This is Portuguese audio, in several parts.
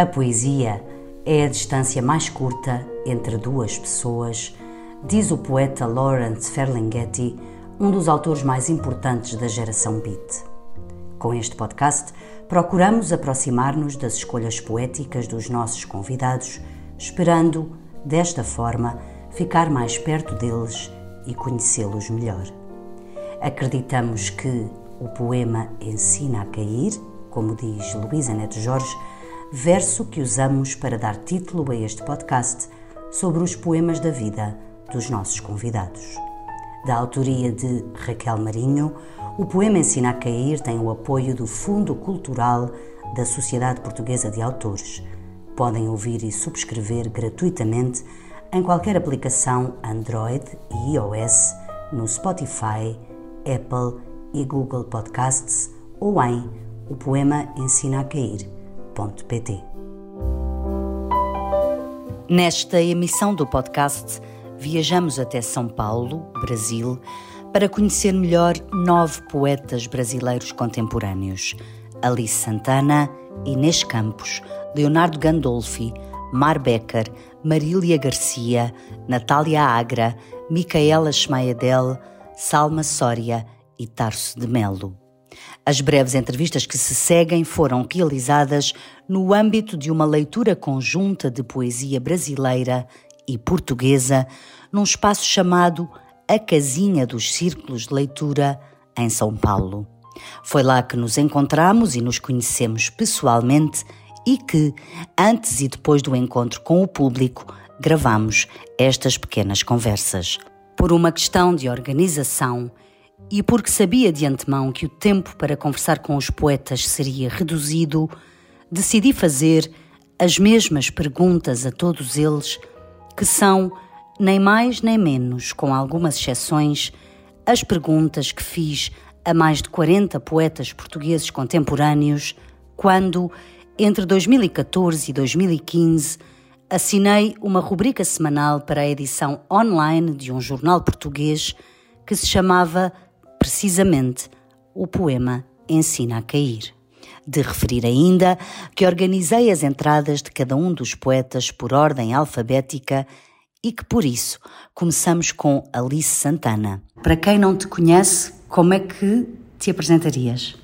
A poesia é a distância mais curta entre duas pessoas, diz o poeta Lawrence Ferlinghetti, um dos autores mais importantes da geração beat. Com este podcast, procuramos aproximar-nos das escolhas poéticas dos nossos convidados, esperando, desta forma, ficar mais perto deles e conhecê-los melhor. Acreditamos que o poema ensina a cair, como diz Luísa Neto Jorge, verso que usamos para dar título a este podcast sobre os poemas da vida dos nossos convidados. Da autoria de Raquel Marinho, o poema Ensina a Cair tem o apoio do Fundo Cultural da Sociedade Portuguesa de Autores. Podem ouvir e subscrever gratuitamente em qualquer aplicação Android e iOS, no Spotify, Apple e Google Podcasts ou em o poema ensina a Nesta emissão do podcast, viajamos até São Paulo, Brasil, para conhecer melhor nove poetas brasileiros contemporâneos: Alice Santana, Inês Campos, Leonardo Gandolfi, Mar Becker, Marília Garcia, Natália Agra, Micaela Schmaedel, Salma Soria e Tarso de Melo. As breves entrevistas que se seguem foram realizadas no âmbito de uma leitura conjunta de poesia brasileira e portuguesa num espaço chamado A Casinha dos Círculos de Leitura, em São Paulo. Foi lá que nos encontramos e nos conhecemos pessoalmente e que, antes e depois do encontro com o público, gravamos estas pequenas conversas. Por uma questão de organização e porque sabia de antemão que o tempo para conversar com os poetas seria reduzido, decidi fazer as mesmas perguntas a todos eles, que são, nem mais nem menos, com algumas exceções, as perguntas que fiz a mais de 40 poetas portugueses contemporâneos quando, entre 2014 e 2015, assinei uma rubrica semanal para a edição online de um jornal português que se chamava precisamente o poema Ensina a Cair. De referir ainda que organizei as entradas de cada um dos poetas por ordem alfabética e que por isso começamos com Alice Santana. Para quem não te conhece, como é que te apresentarias?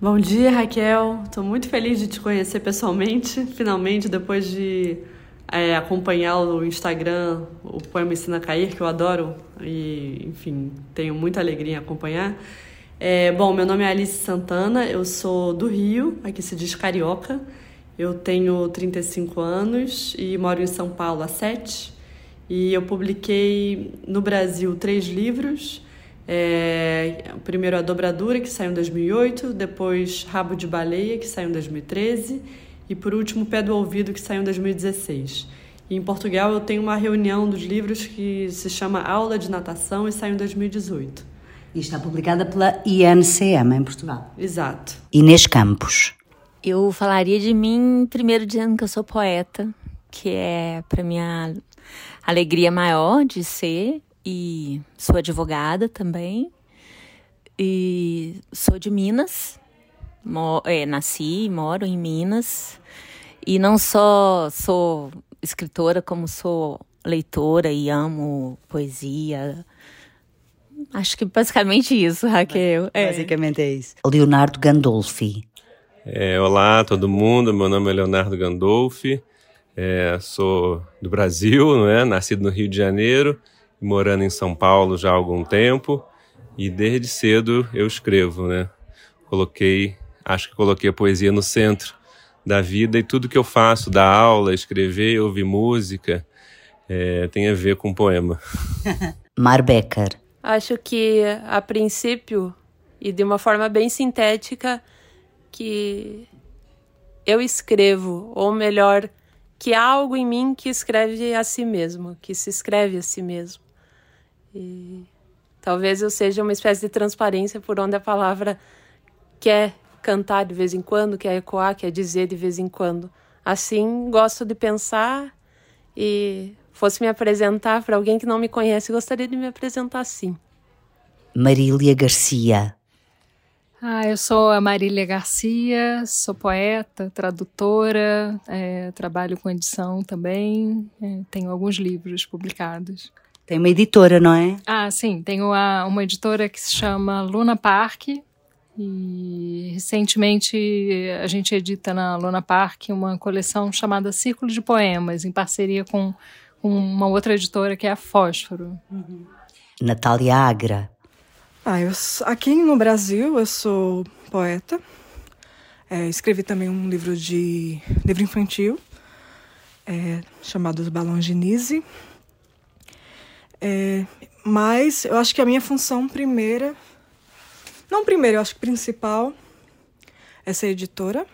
Bom dia, Raquel. Estou muito feliz de te conhecer pessoalmente, finalmente, depois de é, acompanhar o Instagram, o Poema Ensina a Cair, que eu adoro e, enfim, tenho muita alegria em acompanhar. É, bom, meu nome é Alice Santana, eu sou do Rio, aqui se diz Carioca. Eu tenho 35 anos e moro em São Paulo há 7. E eu publiquei no Brasil três livros. É, o primeiro A Dobradura, que saiu em 2008, depois Rabo de Baleia, que saiu em 2013 e por último Pé do Ouvido, que saiu em 2016. E em Portugal eu tenho uma reunião dos livros que se chama Aula de Natação e saiu em 2018. E está publicada pela INCM em Portugal. Exato. Inês Campos. Eu falaria de mim primeiro dizendo que eu sou poeta, que é para minha alegria maior de ser e sou advogada também. E sou de Minas, é, nasci e moro em Minas. E não só sou escritora, como sou leitora e amo poesia. Acho que basicamente isso, Raquel. É. Basicamente é isso. Leonardo Gandolfi. É, olá, todo mundo. Meu nome é Leonardo Gandolfi. É, sou do Brasil, não é? Nascido no Rio de Janeiro, morando em São Paulo já há algum tempo. E desde cedo eu escrevo, né? Coloquei acho que coloquei a poesia no centro da vida e tudo que eu faço, dar aula, escrever, ouvir música, é, tem a ver com poema. Mar Becker. Acho que, a princípio, e de uma forma bem sintética, que eu escrevo, ou melhor, que há algo em mim que escreve a si mesmo, que se escreve a si mesmo. E talvez eu seja uma espécie de transparência por onde a palavra quer cantar de vez em quando, quer ecoar, quer dizer de vez em quando. Assim, gosto de pensar e fosse me apresentar para alguém que não me conhece, gostaria de me apresentar assim. Marília Garcia. Ah, eu sou a Marília Garcia, sou poeta, tradutora, é, trabalho com edição também, é, tenho alguns livros publicados. Tem uma editora, não é? Ah, sim, tenho a, uma editora que se chama Luna Park e recentemente a gente edita na Luna Park uma coleção chamada Círculo de Poemas, em parceria com, com uma outra editora que é a Fósforo. Uhum. Natália Agra ah, eu, aqui no Brasil eu sou poeta. É, escrevi também um livro de livro infantil é, chamado Os Balões de Nise. É, mas eu acho que a minha função primeira, não primeira, eu acho que principal, é ser editora,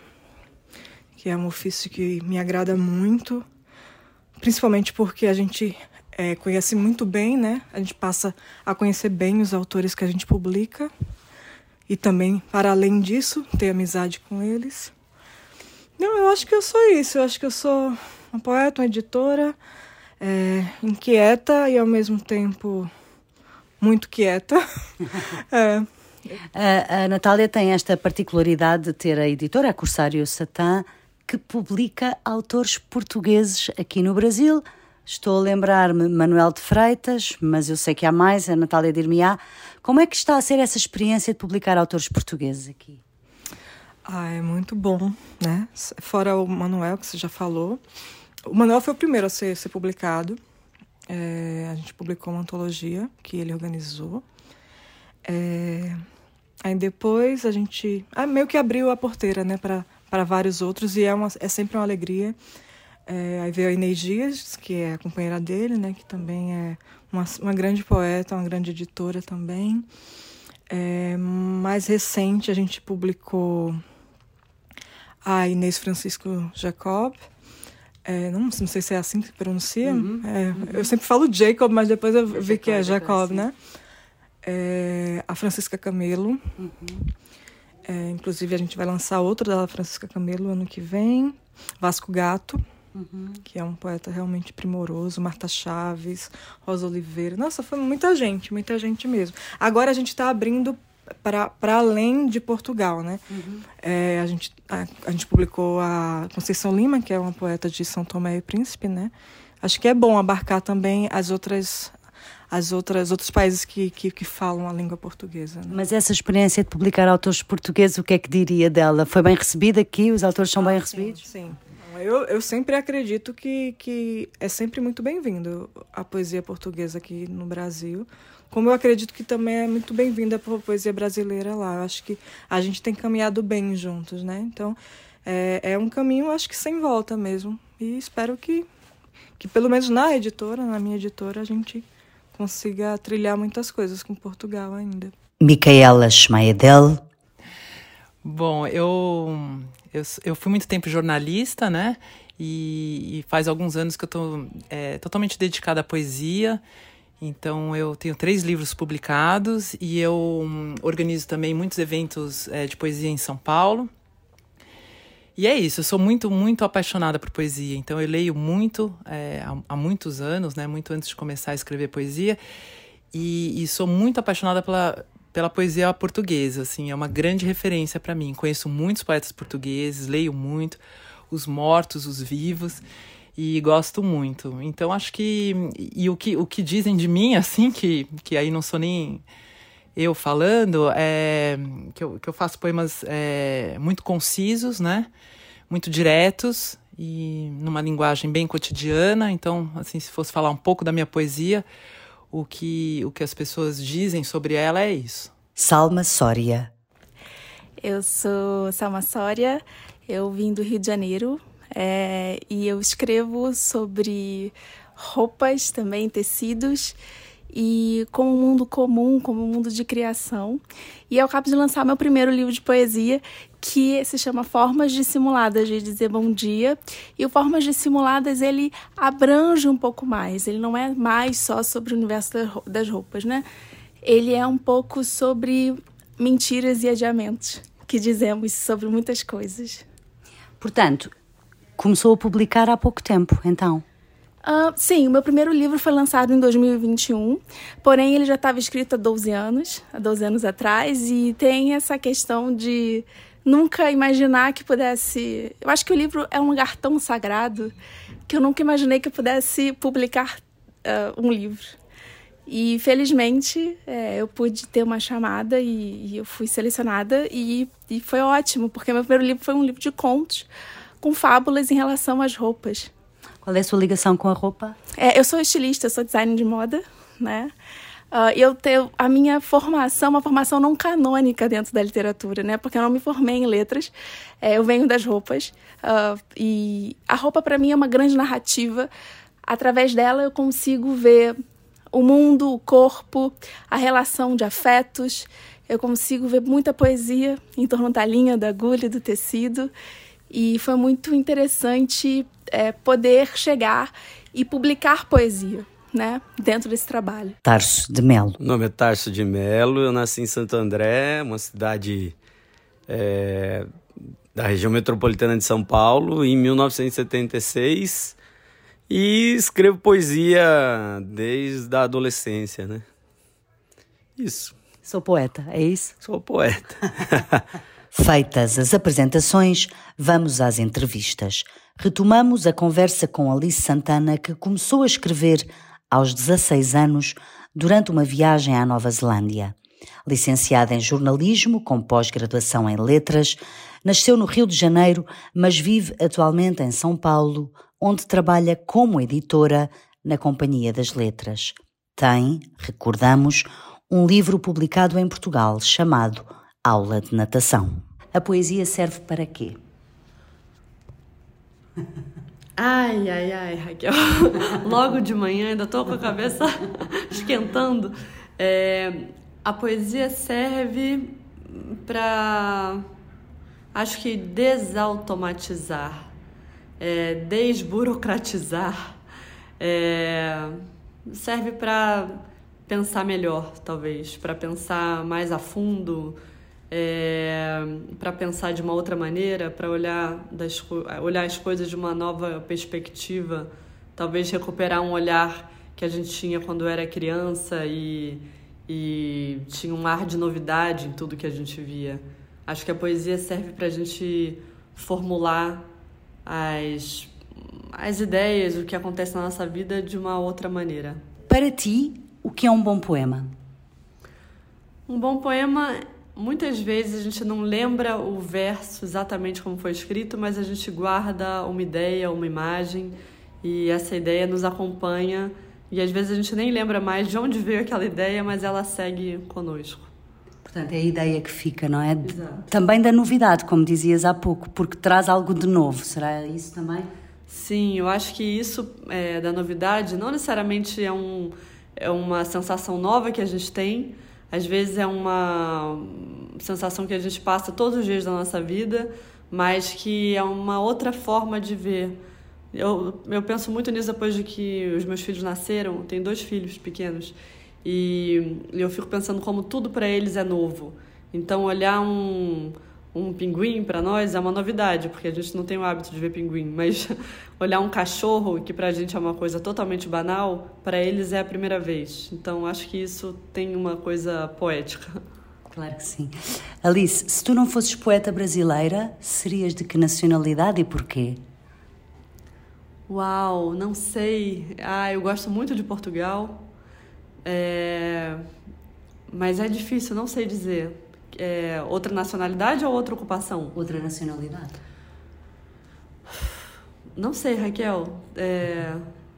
que é um ofício que me agrada muito, principalmente porque a gente é, conhece muito bem, né? A gente passa a conhecer bem os autores que a gente publica e também, para além disso, ter amizade com eles. Não, eu acho que eu sou isso. Eu acho que eu sou uma poeta, uma editora, é, inquieta e ao mesmo tempo muito quieta. é. A, a Natália tem esta particularidade de ter a editora, a Corsário Satã, que publica autores portugueses aqui no Brasil Estou a lembrar-me Manuel de Freitas, mas eu sei que há mais, a Natália Dirmiá. Como é que está a ser essa experiência de publicar autores portugueses aqui? Ah, é muito bom, né? Fora o Manuel, que você já falou. O Manuel foi o primeiro a ser, ser publicado. É, a gente publicou uma antologia que ele organizou. É, aí depois a gente ah, meio que abriu a porteira né, para vários outros e é, uma, é sempre uma alegria é, aí veio a Inês Dias, que é a companheira dele, né, que também é uma, uma grande poeta, uma grande editora também. É, mais recente, a gente publicou a Inês Francisco Jacob. É, não, não sei se é assim que se pronuncia. Uhum, é, uhum. Eu sempre falo Jacob, mas depois eu vi que é Jacob, né? É, a Francisca Camelo. Uhum. É, inclusive, a gente vai lançar outra da Francisca Camelo ano que vem. Vasco Gato uhum. que é um poeta realmente primoroso, Marta Chaves, Rosa Oliveira. Nossa, foi muita gente, muita gente mesmo. Agora a gente está abrindo para além de Portugal, né? Uhum. É, a, gente, a, a, gente publicou a Conceição Lima, que é uma poeta de São Tomé e Príncipe, né? Acho que é bom abarcar também as outras as outras outros países que, que, que falam a língua portuguesa. Né? Mas essa experiência de publicar autores portugueses, o que é que diria dela? Foi bem recebida aqui? Os autores são ah, bem recebidos? Sim, eu, eu sempre acredito que, que é sempre muito bem-vindo a poesia portuguesa aqui no Brasil. Como eu acredito que também é muito bem-vinda a poesia brasileira lá. Eu acho que a gente tem caminhado bem juntos, né? Então, é, é um caminho, acho que sem volta mesmo. E espero que, que, pelo menos na editora, na minha editora, a gente consiga trilhar muitas coisas com Portugal ainda. Micaela Schmaedel. Bom, eu eu, eu fui muito tempo jornalista, né? E, e faz alguns anos que eu estou é, totalmente dedicada à poesia. Então, eu tenho três livros publicados e eu um, organizo também muitos eventos é, de poesia em São Paulo. E é isso, eu sou muito, muito apaixonada por poesia. Então, eu leio muito é, há, há, muitos anos, né? Muito antes de começar a escrever poesia. E, e sou muito apaixonada pela, pela poesia portuguesa, assim, é uma grande referência para mim. Conheço muitos poetas portugueses, leio muito, os mortos, os vivos, e gosto muito. Então acho que e o que o que dizem de mim assim que que aí não sou nem eu falando é que eu, que eu faço poemas é, muito concisos, né? Muito diretos e numa linguagem bem cotidiana. Então, assim, se fosse falar um pouco da minha poesia, o que, o que as pessoas dizem sobre ela é isso. Salma Sória. Eu sou Salma Sória, eu vim do Rio de Janeiro é, e eu escrevo sobre roupas também, tecidos e como um mundo comum, como um mundo de criação. E eu acabo de lançar meu primeiro livro de poesia, que se chama Formas Dissimuladas de Dizer Bom Dia. E o Formas Dissimuladas, ele abrange um pouco mais. Ele não é mais só sobre o universo das roupas, né? Ele é um pouco sobre mentiras e adiamentos que dizemos sobre muitas coisas. Portanto, começou a publicar há pouco tempo, então? Uh, sim, o meu primeiro livro foi lançado em 2021, porém ele já estava escrito há 12 anos, há 12 anos atrás, e tem essa questão de nunca imaginar que pudesse. Eu acho que o livro é um lugar tão sagrado que eu nunca imaginei que eu pudesse publicar uh, um livro. E felizmente é, eu pude ter uma chamada e, e eu fui selecionada e, e foi ótimo, porque meu primeiro livro foi um livro de contos com fábulas em relação às roupas. Qual é a sua ligação com a roupa? É, eu sou estilista, sou designer de moda, né? Uh, eu tenho a minha formação, uma formação não canônica dentro da literatura, né? Porque eu não me formei em letras, é, eu venho das roupas uh, e a roupa para mim é uma grande narrativa. Através dela eu consigo ver o mundo, o corpo, a relação de afetos. Eu consigo ver muita poesia em torno da linha, da agulha, do tecido. E foi muito interessante é, poder chegar e publicar poesia. Né, dentro desse trabalho. Tarso de Melo. O nome é Tarso de Melo, eu nasci em Santo André, uma cidade é, da região metropolitana de São Paulo, em 1976, e escrevo poesia desde a adolescência, né? Isso. Sou poeta, é isso? Sou poeta. Feitas as apresentações, vamos às entrevistas. Retomamos a conversa com Alice Santana, que começou a escrever aos 16 anos durante uma viagem à Nova Zelândia. Licenciada em jornalismo, com pós-graduação em letras, nasceu no Rio de Janeiro, mas vive atualmente em São Paulo, onde trabalha como editora na Companhia das Letras. Tem, recordamos, um livro publicado em Portugal chamado aula de natação. A poesia serve para quê? Ai, ai, ai, Raquel. Logo de manhã, ainda estou com a cabeça esquentando. É, a poesia serve para, acho que, desautomatizar, é, desburocratizar, é, serve para pensar melhor, talvez, para pensar mais a fundo, é, para pensar de uma outra maneira, para olhar, das, olhar as coisas de uma nova perspectiva, talvez recuperar um olhar que a gente tinha quando era criança e, e tinha um ar de novidade em tudo que a gente via. Acho que a poesia serve para a gente formular as, as ideias, o que acontece na nossa vida de uma outra maneira. Para ti, o que é um bom poema? Um bom poema Muitas vezes a gente não lembra o verso exatamente como foi escrito, mas a gente guarda uma ideia, uma imagem, e essa ideia nos acompanha. E às vezes a gente nem lembra mais de onde veio aquela ideia, mas ela segue conosco. Portanto, é a ideia que fica, não é? Exato. Também da novidade, como dizias há pouco, porque traz algo de novo. Será isso também? Sim, eu acho que isso é, da novidade não necessariamente é, um, é uma sensação nova que a gente tem, às vezes é uma sensação que a gente passa todos os dias da nossa vida, mas que é uma outra forma de ver. Eu, eu penso muito nisso depois de que os meus filhos nasceram, tenho dois filhos pequenos, e eu fico pensando como tudo para eles é novo. Então, olhar um, um pinguim para nós é uma novidade, porque a gente não tem o hábito de ver pinguim, mas olhar um cachorro, que para a gente é uma coisa totalmente banal, para eles é a primeira vez. Então acho que isso tem uma coisa poética. Claro que sim. Alice, se tu não fosses poeta brasileira, serias de que nacionalidade e porquê? Uau, não sei. Ah, eu gosto muito de Portugal, é... mas é difícil, não sei dizer é, outra nacionalidade ou outra ocupação? Outra nacionalidade. Não sei, Raquel. É,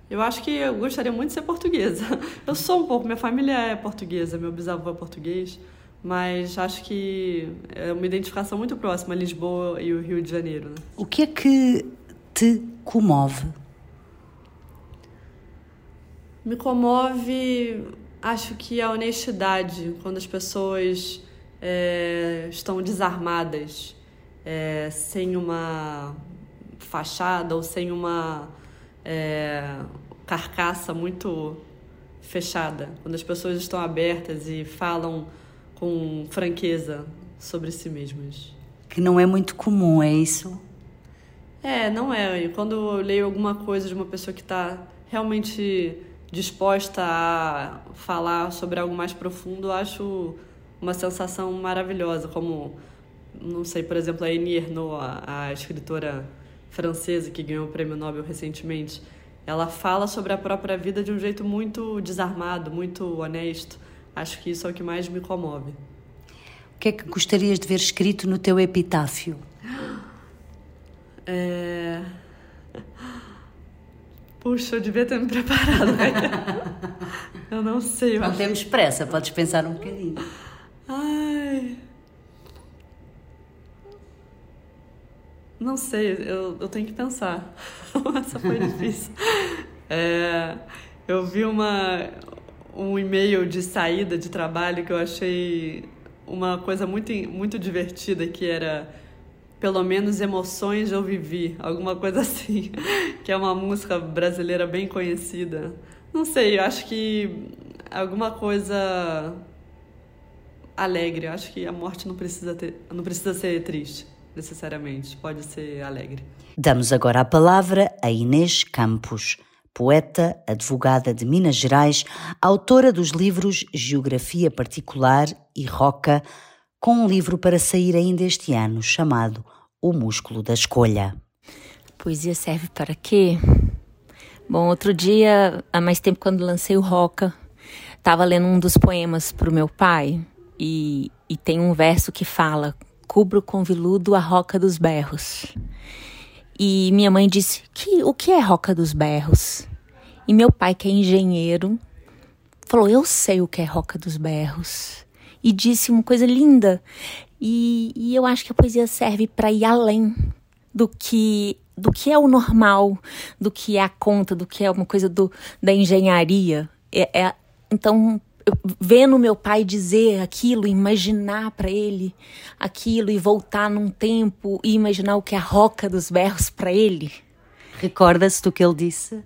eu acho que eu gostaria muito de ser portuguesa. Eu sou um pouco, minha família é portuguesa, meu bisavô é português, mas acho que é uma identificação muito próxima a Lisboa e o Rio de Janeiro. Né? O que é que te comove? Me comove, acho que a honestidade, quando as pessoas é, estão desarmadas, é, sem uma fachada ou sem uma é, carcaça muito fechada. Quando as pessoas estão abertas e falam com franqueza sobre si mesmas. Que não é muito comum, é isso? É, não é. Quando eu leio alguma coisa de uma pessoa que está realmente disposta a falar sobre algo mais profundo, eu acho uma sensação maravilhosa, como, não sei, por exemplo, a Annie Ernaux, a, a escritora francesa que ganhou o prêmio Nobel recentemente, ela fala sobre a própria vida de um jeito muito desarmado, muito honesto. Acho que isso é o que mais me comove. O que é que gostarias de ver escrito no teu epitáfio? É... Puxa, eu devia ter me preparado. Eu não sei. Não temos pressa, podes pensar um bocadinho. Ai. Não sei, eu, eu tenho que pensar. Essa foi difícil. É, eu vi uma, um e-mail de saída de trabalho que eu achei uma coisa muito, muito divertida, que era pelo menos emoções eu vivi, alguma coisa assim, que é uma música brasileira bem conhecida. Não sei, eu acho que alguma coisa alegre. Eu acho que a morte não precisa ter, não precisa ser triste necessariamente, pode ser alegre. Damos agora a palavra a Inês Campos, poeta, advogada de Minas Gerais, autora dos livros Geografia Particular e Roca, com um livro para sair ainda este ano chamado O Músculo da Escolha. Poesia serve para quê? Bom, outro dia, há mais tempo, quando lancei o Roca, estava lendo um dos poemas para o meu pai e, e tem um verso que fala: Cubro com viludo a roca dos berros. E minha mãe disse: que, O que é roca dos berros? E meu pai, que é engenheiro, falou: Eu sei o que é roca dos berros e disse uma coisa linda. E, e eu acho que a poesia serve para ir além do que do que é o normal, do que é a conta, do que é uma coisa do, da engenharia. É, é então, vendo meu pai dizer aquilo, imaginar para ele aquilo e voltar num tempo e imaginar o que é a roca dos berros para ele. Recorda-se do que ele disse?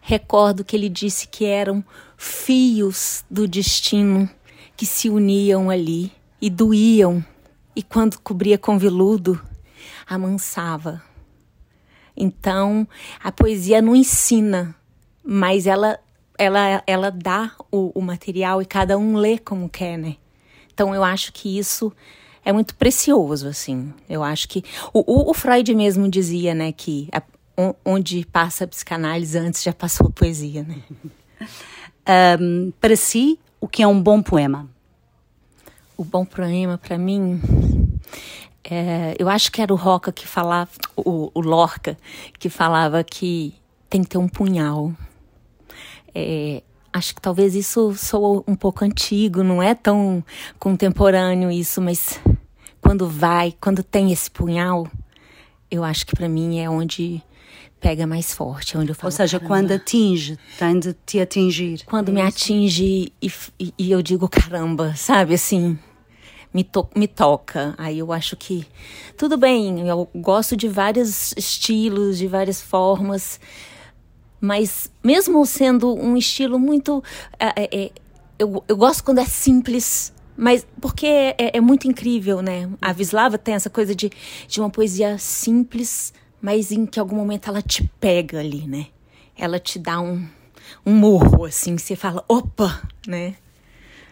Recordo que ele disse que eram fios do destino que se uniam ali e doíam, e quando cobria com veludo, amansava. Então, a poesia não ensina, mas ela ela, ela dá o, o material e cada um lê como quer, né? Então, eu acho que isso é muito precioso, assim. Eu acho que. O, o, Freud mesmo dizia, né, que a, onde passa a psicanálise antes já passou a poesia, né? um, para si, o que é um bom poema? O bom poema, para mim, é, eu acho que era o Roca que falava, o, o, Lorca, que falava que tem que ter um punhal. É, acho que talvez isso soa um pouco antigo, não é tão contemporâneo isso, mas quando vai, quando tem esse punhal, eu acho que para mim é onde pega mais forte, onde eu falo, Ou seja, caramba. quando atinge, tem de te atingir. Quando é me atinge e, e, e, eu digo caramba, sabe assim, me, to me toca. Aí eu acho que tudo bem, eu gosto de vários estilos, de várias formas, mas mesmo sendo um estilo muito. É, é, eu, eu gosto quando é simples, mas porque é, é, muito incrível, né? A Vislava tem essa coisa de, de uma poesia simples mas em que algum momento ela te pega ali, né? Ela te dá um, um morro, assim, você fala, opa, né?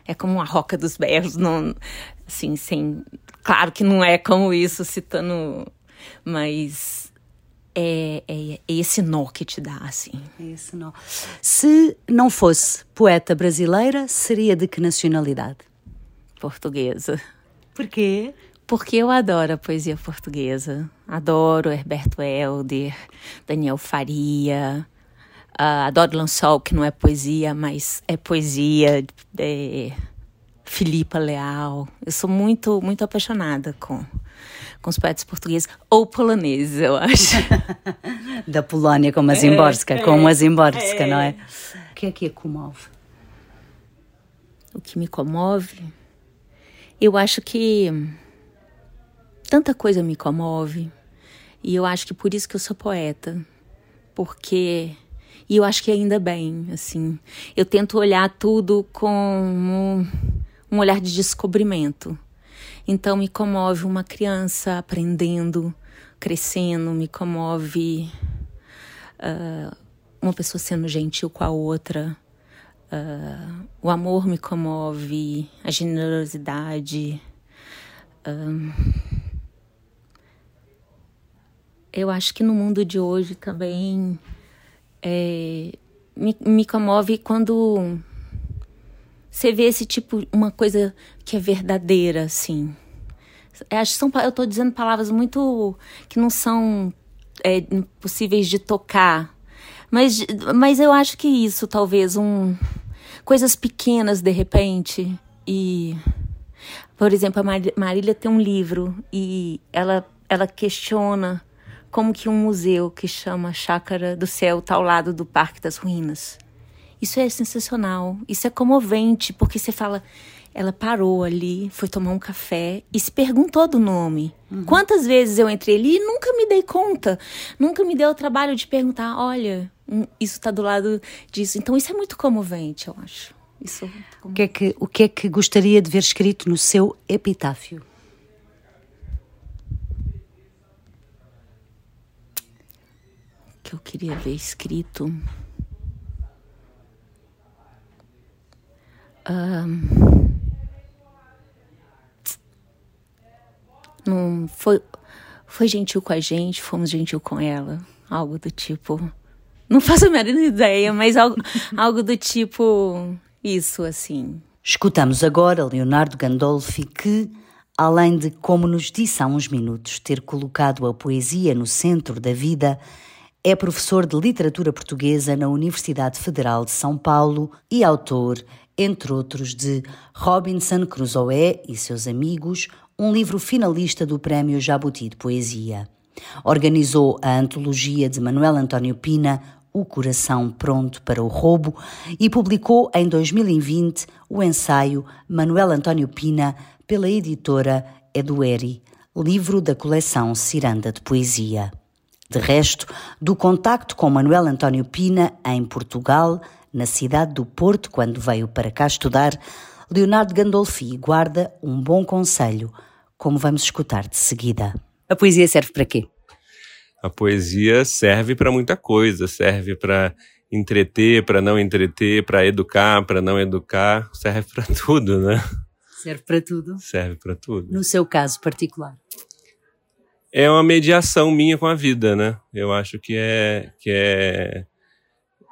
É como uma roca dos berros, não, assim, sem... Claro que não é como isso, citando... Mas é, é, é esse nó que te dá, assim. É esse nó. Se não fosse poeta brasileira, seria de que nacionalidade? Portuguesa. Por quê? porque eu adoro a poesia portuguesa. Adoro Herberto Helder, Daniel Faria, uh, adoro Lançol, que não é poesia, mas é poesia. É, Filipa Leal. Eu sou muito, muito apaixonada com, com os poetas portugueses, ou poloneses, eu acho. da Polônia, como a Zimborska, é, como a Zimborska, é. não é? O que é que a comove? O que me comove? Eu acho que tanta coisa me comove. E eu acho que por isso que eu sou poeta. Porque e eu acho que ainda bem, assim. Eu tento olhar tudo com um, olhar de descobrimento. Então me comove uma criança aprendendo crescendo, me comove uh, uma pessoa sendo gentil com a outra. Uh, o amor me comove, a generosidade. Uh, eu acho que no mundo de hoje também é, me, me comove quando você vê esse tipo, uma coisa que é verdadeira, assim. Eu acho que são, eu estou dizendo palavras muito que não são é, possíveis de tocar, mas, mas eu acho que isso, talvez, um coisas pequenas de repente e por exemplo, a Marília tem um livro e ela ela questiona como que um museu que chama Chácara do Céu está ao lado do Parque das Ruínas. Isso é sensacional, isso é comovente, porque você fala, ela parou ali, foi tomar um café e se perguntou do nome. Uhum. Quantas vezes eu entrei ali e nunca me dei conta, nunca me deu o trabalho de perguntar, olha, isso está do lado disso. Então isso é muito comovente, eu acho. Isso. O que é que o que é que gostaria de ver escrito no seu epitáfio? que eu queria ver escrito. Um, não foi foi gentil com a gente, fomos gentil com ela, algo do tipo. Não faço a menor ideia, mas algo, algo do tipo isso assim. Escutamos agora Leonardo Gandolfi que além de, como nos disse há uns minutos, ter colocado a poesia no centro da vida, é professor de literatura portuguesa na Universidade Federal de São Paulo e autor, entre outros, de Robinson Crusoe e seus amigos, um livro finalista do Prémio Jabuti de Poesia. Organizou a antologia de Manuel António Pina, O Coração Pronto para o Roubo, e publicou em 2020 o ensaio Manuel António Pina pela editora Edueri, livro da coleção Ciranda de Poesia. De resto, do contacto com Manuel António Pina em Portugal, na cidade do Porto, quando veio para cá estudar, Leonardo Gandolfi guarda um bom conselho, como vamos escutar de seguida. A poesia serve para quê? A poesia serve para muita coisa, serve para entreter, para não entreter, para educar, para não educar, serve para tudo, né? Serve para tudo. Serve para tudo. No seu caso particular é uma mediação minha com a vida, né? Eu acho que é que é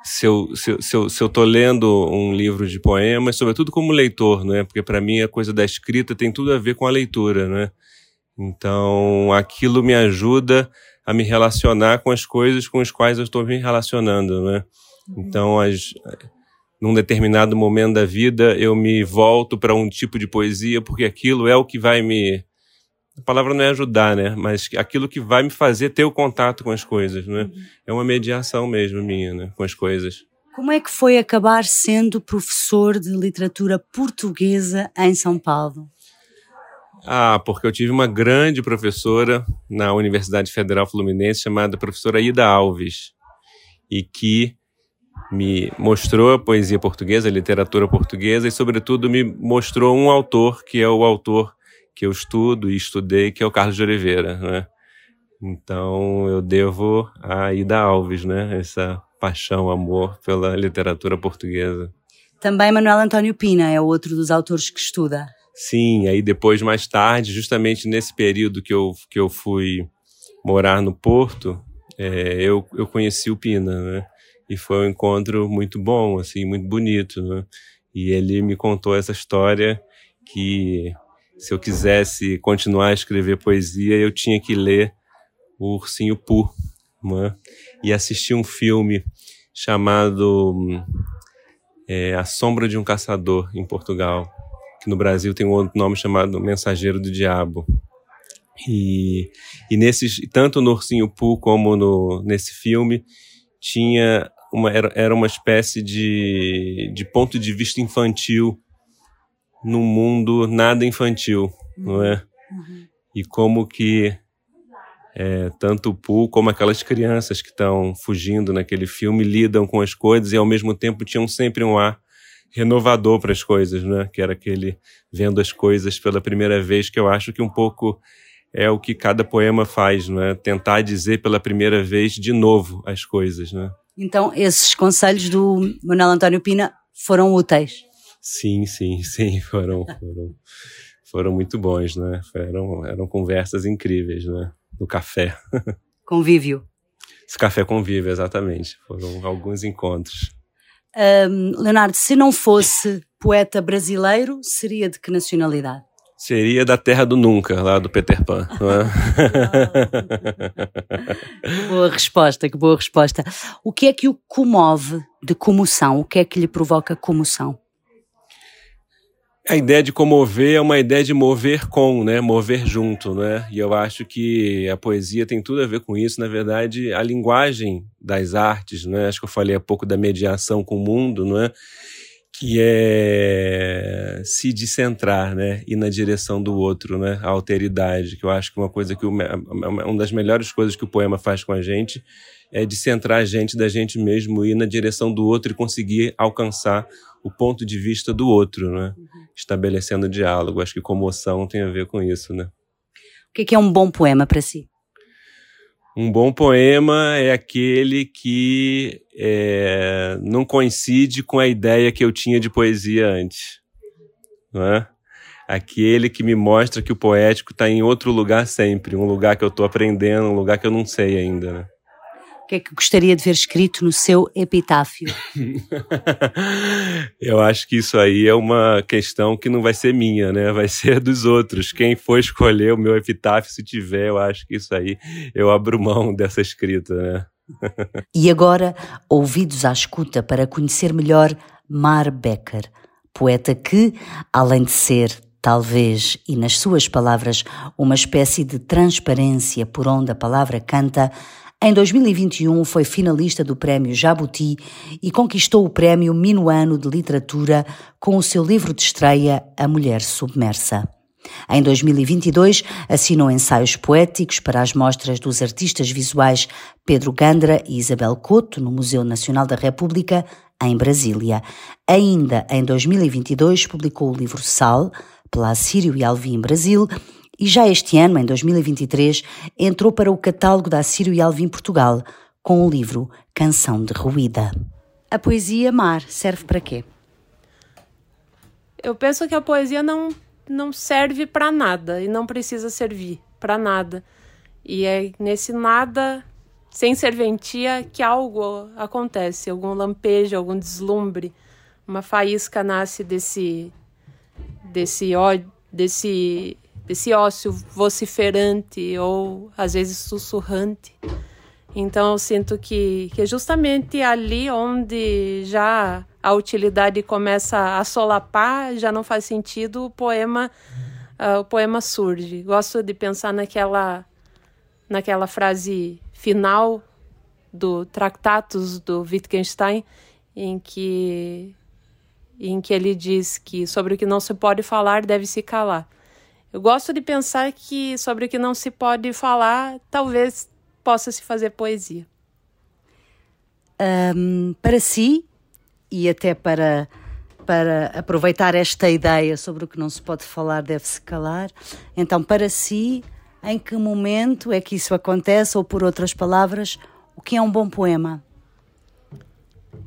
se eu, se, eu, se, eu, se eu tô lendo um livro de poemas, sobretudo como leitor, né? Porque para mim a coisa da escrita tem tudo a ver com a leitura, né? Então, aquilo me ajuda a me relacionar com as coisas com as quais eu estou me relacionando, né? Uhum. Então, as, num determinado momento da vida, eu me volto para um tipo de poesia porque aquilo é o que vai me a palavra não é ajudar, né? Mas aquilo que vai me fazer ter o contato com as coisas, né? É uma mediação mesmo minha, né? Com as coisas. Como é que foi acabar sendo professor de literatura portuguesa em São Paulo? Ah, porque eu tive uma grande professora na Universidade Federal Fluminense chamada professora Ida Alves e que me mostrou a poesia portuguesa, a literatura portuguesa e, sobretudo, me mostrou um autor que é o autor que eu estudo e estudei, que é o Carlos de Oliveira, né? Então eu devo a Ida Alves, né? Essa paixão, amor pela literatura portuguesa. Também Manuel António Pina é outro dos autores que estuda. Sim, aí depois, mais tarde, justamente nesse período que eu, que eu fui morar no Porto, é, eu, eu conheci o Pina, né? E foi um encontro muito bom, assim, muito bonito, né? E ele me contou essa história que se eu quisesse continuar a escrever poesia, eu tinha que ler o Ursinho Pooh né? e assistir um filme chamado é, A Sombra de um Caçador, em Portugal, que no Brasil tem um outro nome chamado Mensageiro do Diabo. E, e nesses, tanto no Ursinho Pooh como no, nesse filme, tinha uma, era, era uma espécie de, de ponto de vista infantil num mundo nada infantil, uhum. não é? Uhum. E como que é, tanto o Pooh como aquelas crianças que estão fugindo naquele filme lidam com as coisas e ao mesmo tempo tinham sempre um ar renovador para as coisas, né? Que era aquele vendo as coisas pela primeira vez, que eu acho que um pouco é o que cada poema faz, não é? Tentar dizer pela primeira vez de novo as coisas, né? Então, esses conselhos do Manuel António Pina foram úteis? Sim, sim, sim, foram, foram, foram muito bons, né? Foram, eram conversas incríveis, né? No café. Convívio. Esse café convívio, exatamente. Foram alguns encontros. Um, Leonardo, se não fosse poeta brasileiro, seria de que nacionalidade? Seria da Terra do Nunca, lá do Peter Pan, não é? boa resposta, que boa resposta. O que é que o comove de comoção? O que é que lhe provoca comoção? A ideia de comover é uma ideia de mover com, né? Mover junto, né? E eu acho que a poesia tem tudo a ver com isso. Na verdade, a linguagem das artes, né? Acho que eu falei há pouco da mediação com o mundo, não é? que é se descentrar, né, ir na direção do outro, né, a alteridade, que eu acho que uma coisa que o, uma das melhores coisas que o poema faz com a gente é descentrar a gente da gente mesmo, ir na direção do outro e conseguir alcançar o ponto de vista do outro, né, estabelecendo diálogo. Acho que comoção tem a ver com isso, né. O que é um bom poema para si? Um bom poema é aquele que é, não coincide com a ideia que eu tinha de poesia antes. Não é? Aquele que me mostra que o poético está em outro lugar sempre, um lugar que eu estou aprendendo, um lugar que eu não sei ainda. Né? Que é que gostaria de ver escrito no seu epitáfio? eu acho que isso aí é uma questão que não vai ser minha, né? Vai ser dos outros. Quem for escolher o meu epitáfio, se tiver, eu acho que isso aí eu abro mão dessa escrita, né? e agora, ouvidos à escuta para conhecer melhor Mar Becker, poeta que, além de ser talvez, e nas suas palavras, uma espécie de transparência por onde a palavra canta, em 2021 foi finalista do Prémio Jabuti e conquistou o Prémio Minuano de Literatura com o seu livro de estreia A Mulher Submersa. Em 2022, assinou ensaios poéticos para as mostras dos artistas visuais Pedro Gandra e Isabel Couto no Museu Nacional da República, em Brasília. Ainda em 2022, publicou o livro Sal, pela Assírio e Alvim Brasil, e já este ano, em 2023, entrou para o catálogo da Círio e Alvim Portugal com o livro Canção de Ruída. A poesia Mar serve para quê? Eu penso que a poesia não, não serve para nada e não precisa servir para nada. E é nesse nada, sem serventia, que algo acontece, algum lampejo, algum deslumbre, uma faísca nasce desse desse ódio, desse desse ócio vociferante ou às vezes sussurrante. Então eu sinto que, que é justamente ali onde já a utilidade começa a solapar, já não faz sentido, o poema uh, o poema surge. Gosto de pensar naquela naquela frase final do Tractatus do Wittgenstein, em que em que ele diz que sobre o que não se pode falar deve se calar. Eu gosto de pensar que sobre o que não se pode falar, talvez possa se fazer poesia. Um, para si, e até para, para aproveitar esta ideia sobre o que não se pode falar, deve-se calar, então, para si, em que momento é que isso acontece, ou por outras palavras, o que é um bom poema?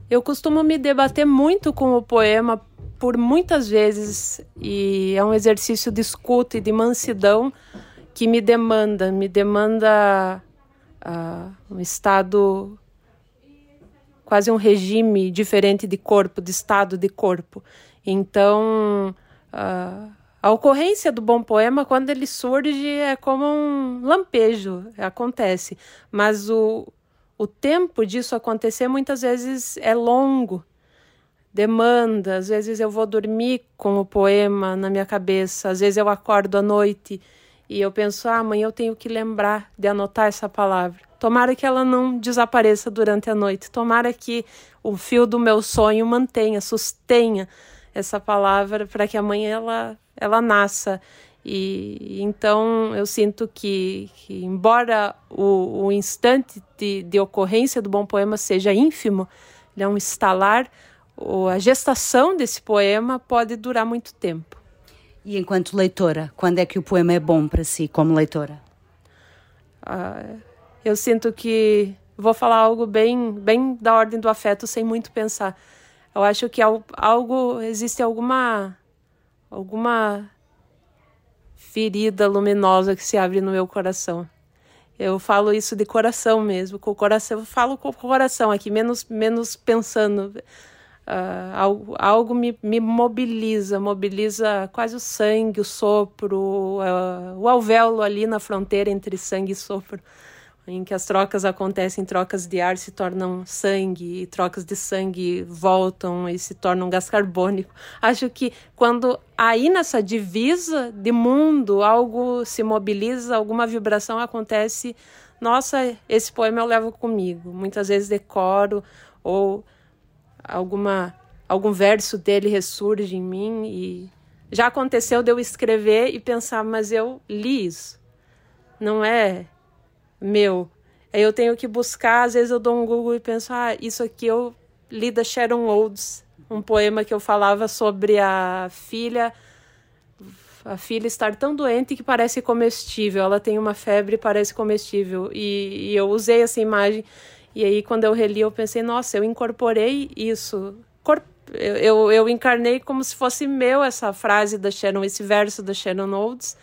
Eu costumo me debater muito com o poema por muitas vezes e é um exercício de escuta e de mansidão que me demanda, me demanda uh, um estado quase um regime diferente de corpo, de estado de corpo. Então, uh, a ocorrência do bom poema, quando ele surge, é como um lampejo, acontece. Mas o, o tempo disso acontecer muitas vezes é longo demanda. Às vezes eu vou dormir com o poema na minha cabeça, às vezes eu acordo à noite e eu penso, ah, amanhã eu tenho que lembrar de anotar essa palavra. Tomara que ela não desapareça durante a noite. Tomara que o fio do meu sonho mantenha, sustenha essa palavra para que amanhã ela, ela nasça. E então eu sinto que, que embora o, o instante de, de ocorrência do bom poema seja ínfimo, ele é um estalar, a gestação desse poema pode durar muito tempo. E enquanto leitora, quando é que o poema é bom para si, como leitora? Ah, eu sinto que vou falar algo bem, bem da ordem do afeto, sem muito pensar. Eu acho que algo existe alguma alguma ferida luminosa que se abre no meu coração. Eu falo isso de coração mesmo, com o coração, eu falo com o coração aqui, menos menos pensando. Uh, algo, algo me, me mobiliza, mobiliza quase o sangue, o sopro, uh, o alvéolo ali na fronteira entre sangue e sopro em que as trocas acontecem, trocas de ar se tornam sangue, e trocas de sangue voltam e se tornam gás carbônico. Acho que quando aí nessa divisa de mundo algo se mobiliza, alguma vibração acontece, nossa, esse poema eu levo comigo. Muitas vezes decoro ou alguma algum verso dele ressurge em mim e já aconteceu de eu escrever e pensar, mas eu li isso. Não é meu. Aí eu tenho que buscar, às vezes eu dou um Google e penso, ah, isso aqui eu li da Sharon Olds, um poema que eu falava sobre a filha a filha estar tão doente que parece comestível. Ela tem uma febre e parece comestível. E, e, eu usei essa imagem. E aí, quando eu reli, eu pensei, nossa, eu incorporei isso. Eu, eu, eu, encarnei como se fosse meu essa frase da Sharon, esse verso da Sharon Olds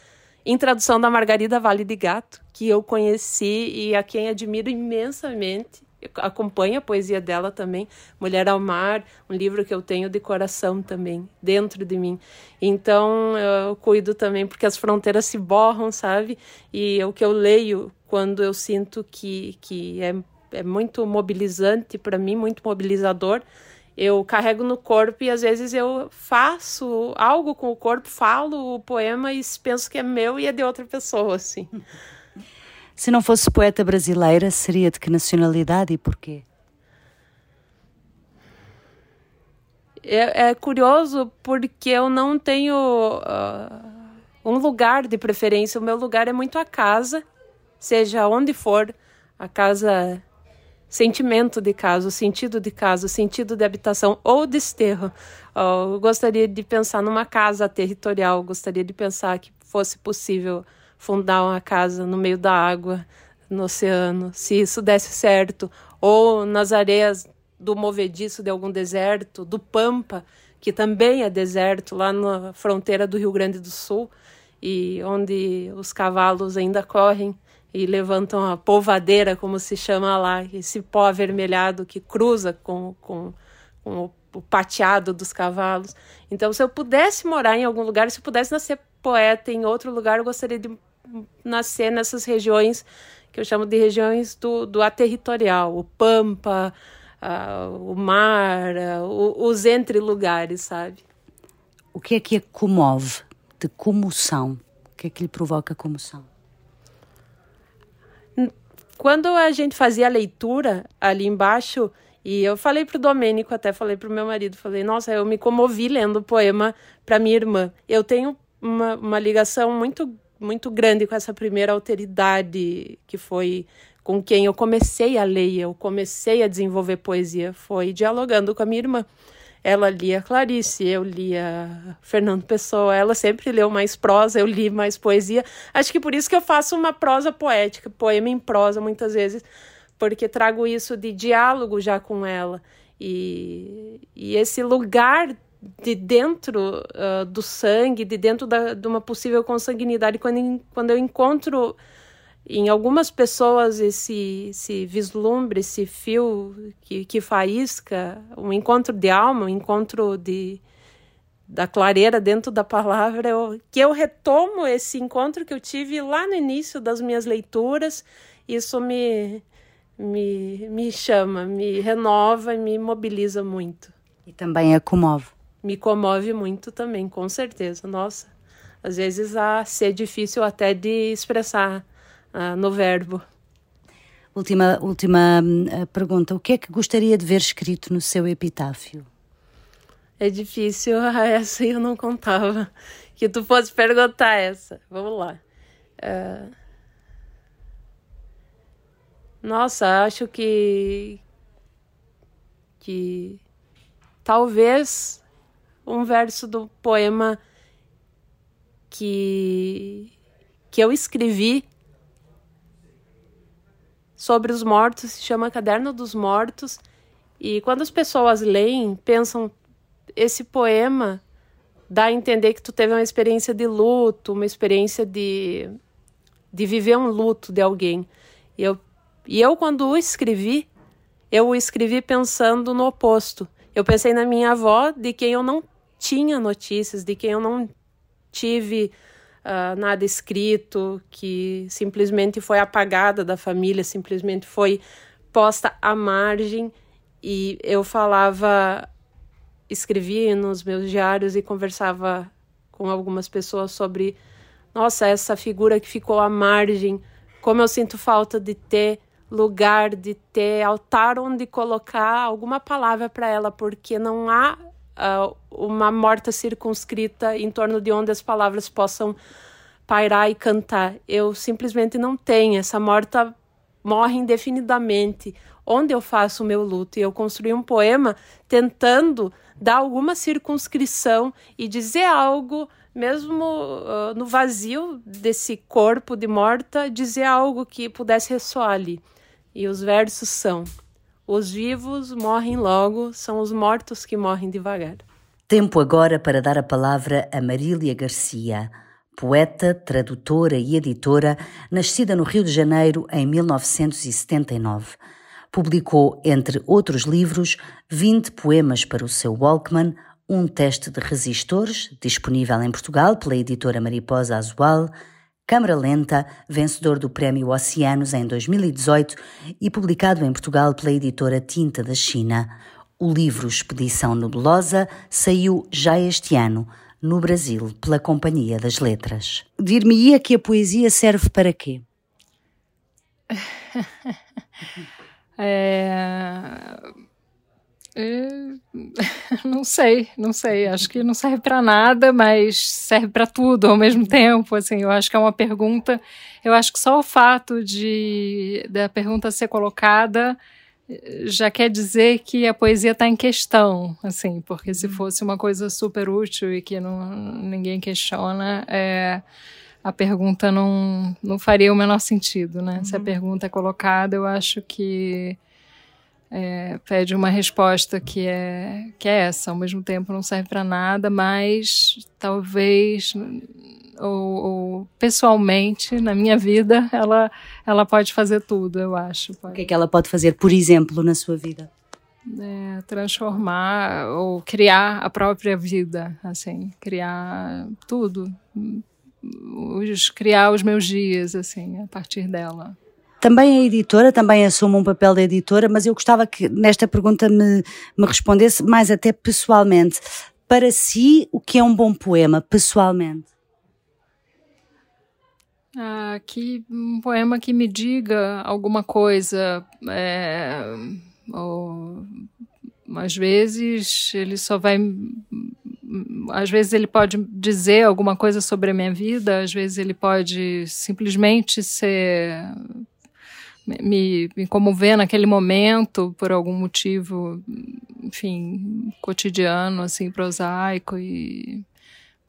em tradução da Margarida Vale de Gato, que eu conheci e a quem admiro imensamente. Acompanho a poesia dela também, Mulher ao Mar, um livro que eu tenho de coração também, dentro de mim. Então eu cuido também, porque as fronteiras se borram, sabe? E o que eu leio quando eu sinto que, que é, é muito mobilizante para mim, muito mobilizador, eu carrego no corpo e às vezes eu faço algo com o corpo, falo o poema e penso que é meu e é de outra pessoa, assim. Se não fosse poeta brasileira, seria de que nacionalidade e porquê? É, é curioso porque eu não tenho uh, um lugar de preferência. O meu lugar é muito a casa, seja onde for, a casa sentimento de casa, sentido de casa, sentido de habitação ou desterro. Eu gostaria de pensar numa casa territorial, gostaria de pensar que fosse possível fundar uma casa no meio da água, no oceano, se isso desse certo, ou nas areias do movediço de algum deserto, do Pampa, que também é deserto, lá na fronteira do Rio Grande do Sul, e onde os cavalos ainda correm e levantam a polvadeira, como se chama lá, esse pó avermelhado que cruza com, com, com o, o pateado dos cavalos. Então, se eu pudesse morar em algum lugar, se eu pudesse nascer poeta em outro lugar, eu gostaria de nascer nessas regiões que eu chamo de regiões do, do aterritorial, o Pampa, o mar, os entre-lugares, sabe? O que é que a comove de comoção? O que é que lhe provoca comoção? Quando a gente fazia a leitura ali embaixo, e eu falei pro Domênico, até falei pro meu marido, falei, nossa, eu me comovi lendo o poema para minha irmã. Eu tenho uma, uma ligação muito, muito grande com essa primeira alteridade que foi com quem eu comecei a ler, eu comecei a desenvolver poesia, foi dialogando com a minha irmã. Ela lia Clarice, eu lia Fernando Pessoa, ela sempre leu mais prosa, eu li mais poesia. Acho que por isso que eu faço uma prosa poética, poema em prosa muitas vezes, porque trago isso de diálogo já com ela. E, e esse lugar de dentro uh, do sangue, de dentro da, de uma possível consanguinidade, quando, quando eu encontro em algumas pessoas esse, esse vislumbre, esse fio que, que faísca, um encontro de alma, um encontro de, da clareira dentro da palavra, eu, que eu retomo esse encontro que eu tive lá no início das minhas leituras, isso me, me, me chama, me renova e me mobiliza muito. E também a comove. Me comove muito também, com certeza. Nossa, às vezes a ser difícil até de expressar uh, no verbo. Última, última uh, pergunta: o que é que gostaria de ver escrito no seu epitáfio? É difícil, essa eu não contava. Que tu fosse perguntar essa. Vamos lá. Uh... Nossa, acho que. que. Talvez um verso do poema que, que eu escrevi sobre os mortos, se chama Caderno dos Mortos. E quando as pessoas leem, pensam, esse poema dá a entender que tu teve uma experiência de luto, uma experiência de, de viver um luto de alguém. E eu, e eu, quando o escrevi, eu o escrevi pensando no oposto. Eu pensei na minha avó, de quem eu não tinha notícias, de quem eu não tive uh, nada escrito, que simplesmente foi apagada da família, simplesmente foi posta à margem. E eu falava, escrevia nos meus diários e conversava com algumas pessoas sobre, nossa, essa figura que ficou à margem, como eu sinto falta de ter lugar, de ter altar onde colocar alguma palavra para ela, porque não há uh, uma morta circunscrita em torno de onde as palavras possam pairar e cantar. Eu simplesmente não tenho. Essa morta morre indefinidamente. Onde eu faço o meu luto? E eu construí um poema tentando dar alguma circunscrição e dizer algo mesmo uh, no vazio desse corpo de morta, dizer algo que pudesse ressoar ali. E os versos são: Os vivos morrem logo, são os mortos que morrem devagar. Tempo agora para dar a palavra a Marília Garcia, poeta, tradutora e editora, nascida no Rio de Janeiro em 1979. Publicou, entre outros livros, 20 poemas para o seu Walkman, um teste de resistores, disponível em Portugal pela editora Mariposa Azual, Câmara Lenta, vencedor do Prémio Oceanos em 2018 e publicado em Portugal pela editora Tinta da China. O livro Expedição Nebulosa saiu já este ano, no Brasil, pela Companhia das Letras. Dir-me-ia que a poesia serve para quê? é é, não sei, não sei. Acho que não serve para nada, mas serve para tudo ao mesmo tempo. Assim, eu acho que é uma pergunta. Eu acho que só o fato de da pergunta ser colocada eh, já quer dizer que a poesia está em questão, assim, porque se fosse uma coisa super útil e que não, ninguém questiona, é, a pergunta não, não faria o menor sentido, né? Uhum. Se a uhum. pergunta é colocada, eu acho que é, pede uma resposta que é, que é essa, ao mesmo tempo não serve para nada, mas talvez ou, ou, pessoalmente na minha vida ela ela pode fazer tudo, eu acho. Pode. O que é que ela pode fazer, por exemplo, na sua vida? É, transformar ou criar a própria vida, assim, criar tudo, os, criar os meus dias, assim, a partir dela. Também a editora, também assume um papel de editora, mas eu gostava que nesta pergunta me, me respondesse mais até pessoalmente. Para si, o que é um bom poema, pessoalmente? Ah, que um poema que me diga alguma coisa. É, ou, às vezes ele só vai. Às vezes ele pode dizer alguma coisa sobre a minha vida, às vezes ele pode simplesmente ser me, me comover naquele momento por algum motivo, enfim, cotidiano, assim, prosaico e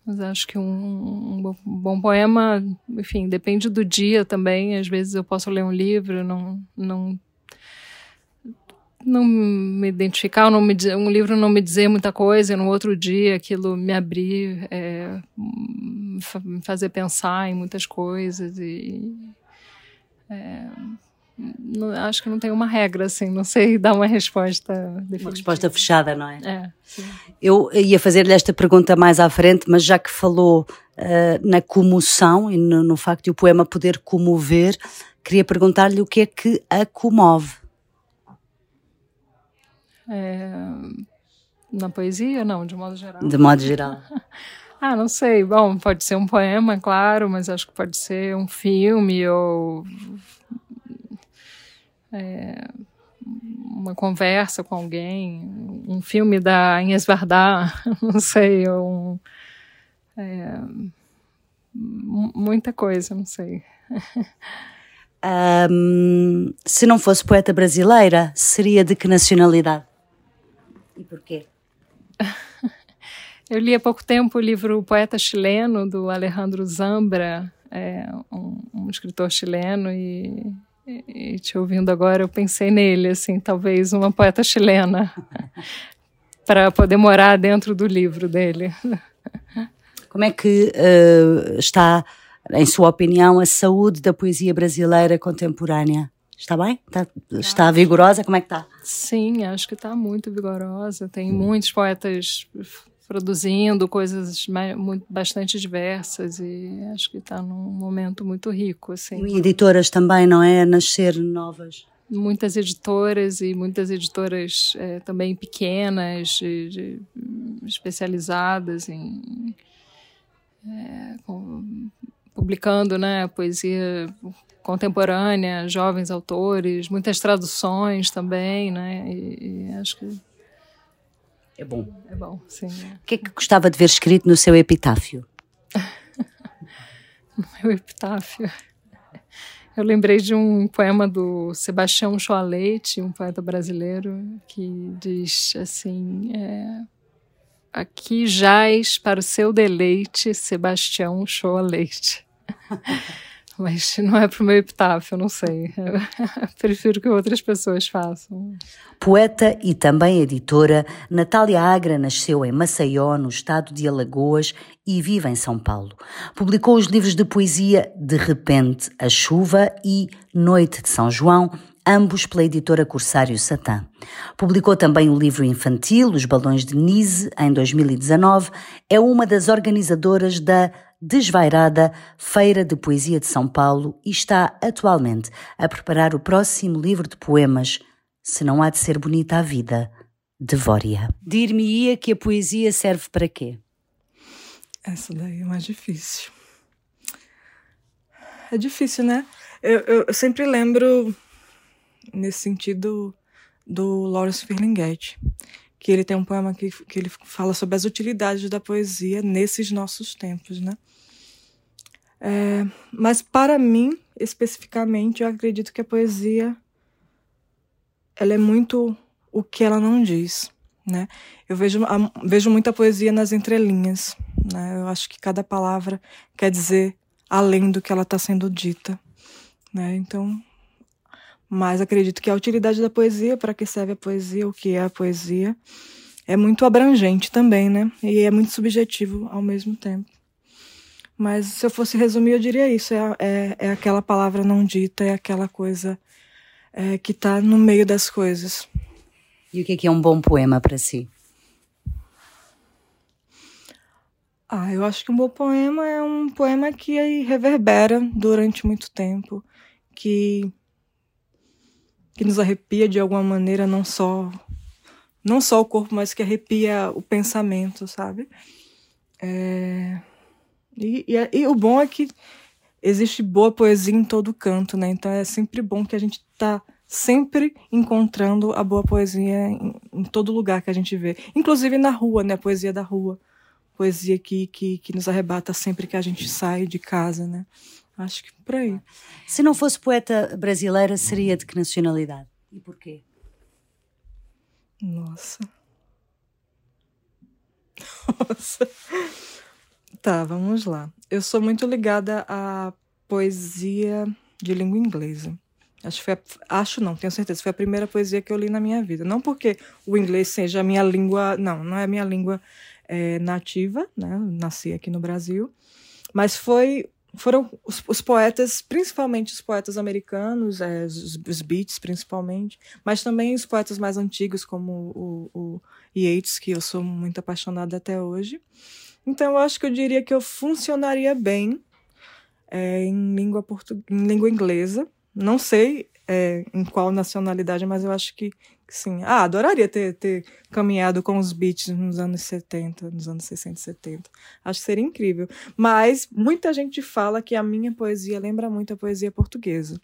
mas acho que um, um, bom poema, enfim, depende do dia também. Às vezes eu posso ler um livro, não, não, não me identificar, não me, um livro não me dizer muita coisa, e no outro dia aquilo me abrir, é, me fazer pensar em muitas coisas e é, não, acho que não tem uma regra, assim, não sei dar uma resposta definitiva. Uma resposta fechada, não é? É. Eu ia fazer-lhe esta pergunta mais à frente, mas já que falou uh, na comoção e no, no, facto de o poema poder comover, queria perguntar-lhe o que é que a comove. É, na poesia, não, de modo geral. De modo geral. ah, não sei. Bom, pode ser um poema, claro, mas acho que pode ser um filme ou é, uma conversa com alguém, um filme da Inês Vardar, não sei, um, é, muita coisa, não sei. Um, se não fosse poeta brasileira, seria de que nacionalidade? E porquê? Eu li há pouco tempo o livro Poeta Chileno, do Alejandro Zambra, é um, um escritor chileno, e, e, te ouvindo agora eu pensei nele, assim, talvez uma poeta chilena, para poder morar dentro do livro dele. Como é que uh, está, em sua opinião, a saúde da poesia brasileira contemporânea? Está bem? Está, está vigorosa? Como é que está? Sim, acho que está muito vigorosa. Tem muitos poetas produzindo coisas bastante diversas e acho que está num momento muito rico. Assim. E editoras também, não é? Nascer novas. Muitas editoras e muitas editoras é, também pequenas, de, de, especializadas em. É, com, publicando né, poesia contemporânea, jovens autores, muitas traduções também, né? E, e, acho que é bom. É bom, sim. O que é que gostava de ver escrito no seu epitáfio? no meu epitáfio. Eu lembrei de um poema do Sebastião Choalete, um poeta brasileiro, que diz assim: é, Aqui jaz para o seu deleite, Sebastião Choalete. Mas não é para o meu epitáfio, não sei. Prefiro que outras pessoas façam. Poeta e também editora, Natália Agra nasceu em Maceió, no estado de Alagoas, e vive em São Paulo. Publicou os livros de poesia De Repente, A Chuva e Noite de São João, ambos pela editora Corsário Satã. Publicou também o livro infantil Os Balões de Nise, em 2019. É uma das organizadoras da desvairada Feira de Poesia de São Paulo e está atualmente a preparar o próximo livro de poemas, Se Não Há de Ser Bonita a Vida, de Vória. Dir-me-ia que a poesia serve para quê? Essa daí é mais difícil. É difícil, né? Eu, eu, eu sempre lembro, nesse sentido, do Lawrence Ferlinghetti, que ele tem um poema que, que ele fala sobre as utilidades da poesia nesses nossos tempos, né? É, mas para mim, especificamente, eu acredito que a poesia ela é muito o que ela não diz, né? Eu vejo, vejo muita poesia nas entrelinhas, né? Eu acho que cada palavra quer dizer além do que ela está sendo dita, né? Então, mas acredito que a utilidade da poesia, para que serve a poesia, o que é a poesia, é muito abrangente também, né? E é muito subjetivo ao mesmo tempo. Mas se eu fosse resumir, eu diria isso: é, é, é aquela palavra não dita, é aquela coisa é, que está no meio das coisas. E o que é, que é um bom poema para si? Ah, eu acho que um bom poema é um poema que reverbera durante muito tempo, que que nos arrepia de alguma maneira, não só não só o corpo, mas que arrepia o pensamento, sabe? É, e, e, e, o bom é que existe boa poesia em todo canto, né? Então é sempre bom que a gente tá sempre encontrando a boa poesia em, em todo lugar que a gente vê. Inclusive na rua, né? A poesia da rua. Poesia que, que, que nos arrebata sempre que a gente sai de casa, né? Acho que por aí. Se não fosse poeta brasileira, seria de que nacionalidade? E porquê? Nossa. Nossa. Tá, vamos lá. Eu sou muito ligada à poesia de língua inglesa. Acho, foi a, acho não, tenho certeza, foi a primeira poesia que eu li na minha vida. Não porque o inglês seja a minha língua, não, não é a minha língua é, nativa, né? Nasci aqui no Brasil, mas foi foram os, os, poetas, principalmente os poetas americanos, é, os, os, beats principalmente, mas também os poetas mais antigos como o, o Yeats, que eu sou muito apaixonada até hoje. Então, eu acho que eu diria que eu funcionaria bem é, em, língua portu... em língua inglesa. Não sei é, em qual nacionalidade, mas eu acho que, sim. Ah, adoraria ter, ter caminhado com os beats nos anos 70, nos anos 60 e 70. Acho que seria incrível. Mas muita gente fala que a minha poesia lembra muito a poesia portuguesa.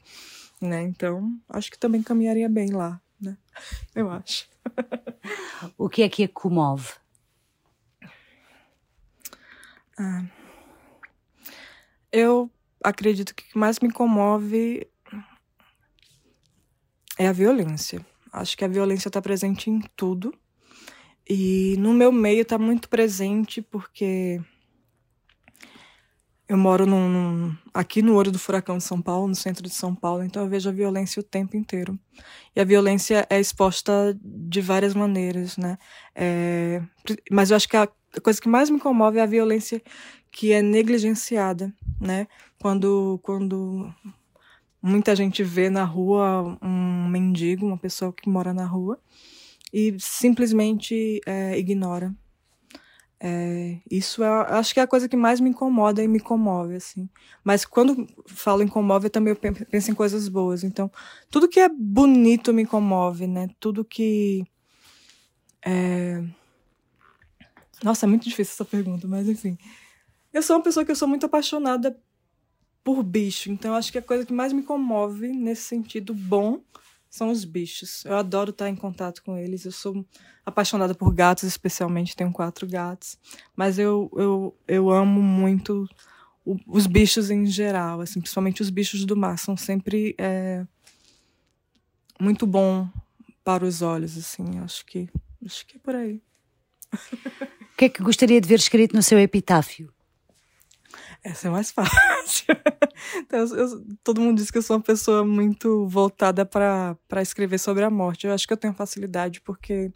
Né? Então, acho que também caminharia bem lá. Né? Eu acho. o que é que a comove? Ah. Eu acredito que o que mais me comove é a violência. Acho que a violência está presente em tudo. E no meu meio está muito presente porque eu moro num, num, aqui no Ouro do Furacão de São Paulo, no centro de São Paulo, então eu vejo a violência o tempo inteiro. E a violência é exposta de várias maneiras, né? É, mas eu acho que a coisa que mais me comove é a violência que é negligenciada, né? Quando, quando muita gente vê na rua um mendigo, uma pessoa que mora na rua, e simplesmente é, ignora é, isso é, acho que é a coisa que mais me incomoda e me comove, assim. Mas quando falo em comove, eu também penso em coisas boas. Então, tudo que é bonito me comove, né? Tudo que. É... Nossa, é muito difícil essa pergunta, mas enfim. Eu sou uma pessoa que eu sou muito apaixonada por bicho, então acho que a coisa que mais me comove nesse sentido bom são os bichos. Eu adoro estar em contato com eles. Eu sou apaixonada por gatos, especialmente. Tenho quatro gatos. Mas eu, eu, eu amo muito o, os bichos em geral, assim, principalmente os bichos do mar. São sempre é, muito bom para os olhos, assim. Acho que, acho que é por aí. O que é que gostaria de ver escrito no seu epitáfio? Essa é mais fácil. então, eu, todo mundo diz que eu sou uma pessoa muito voltada para escrever sobre a morte. Eu acho que eu tenho facilidade porque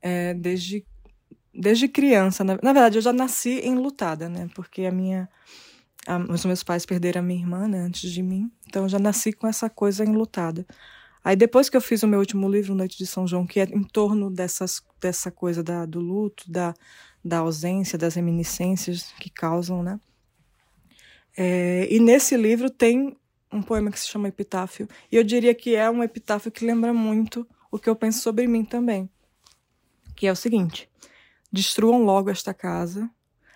é, desde, desde criança, na, na, verdade, eu já nasci enlutada, né? Porque a minha. A, os meus pais perderam a minha irmã né, antes de mim, então eu já nasci com essa coisa enlutada. Aí depois que eu fiz o meu último livro, Noite de São João, que é em torno dessas, dessa coisa da, do luto, da, da ausência, das reminiscências que causam, né? É, e nesse livro tem um poema que se chama Epitáfio. E eu diria que é um epitáfio que lembra muito o que eu penso sobre mim também. Que é o seguinte: destruam logo esta casa,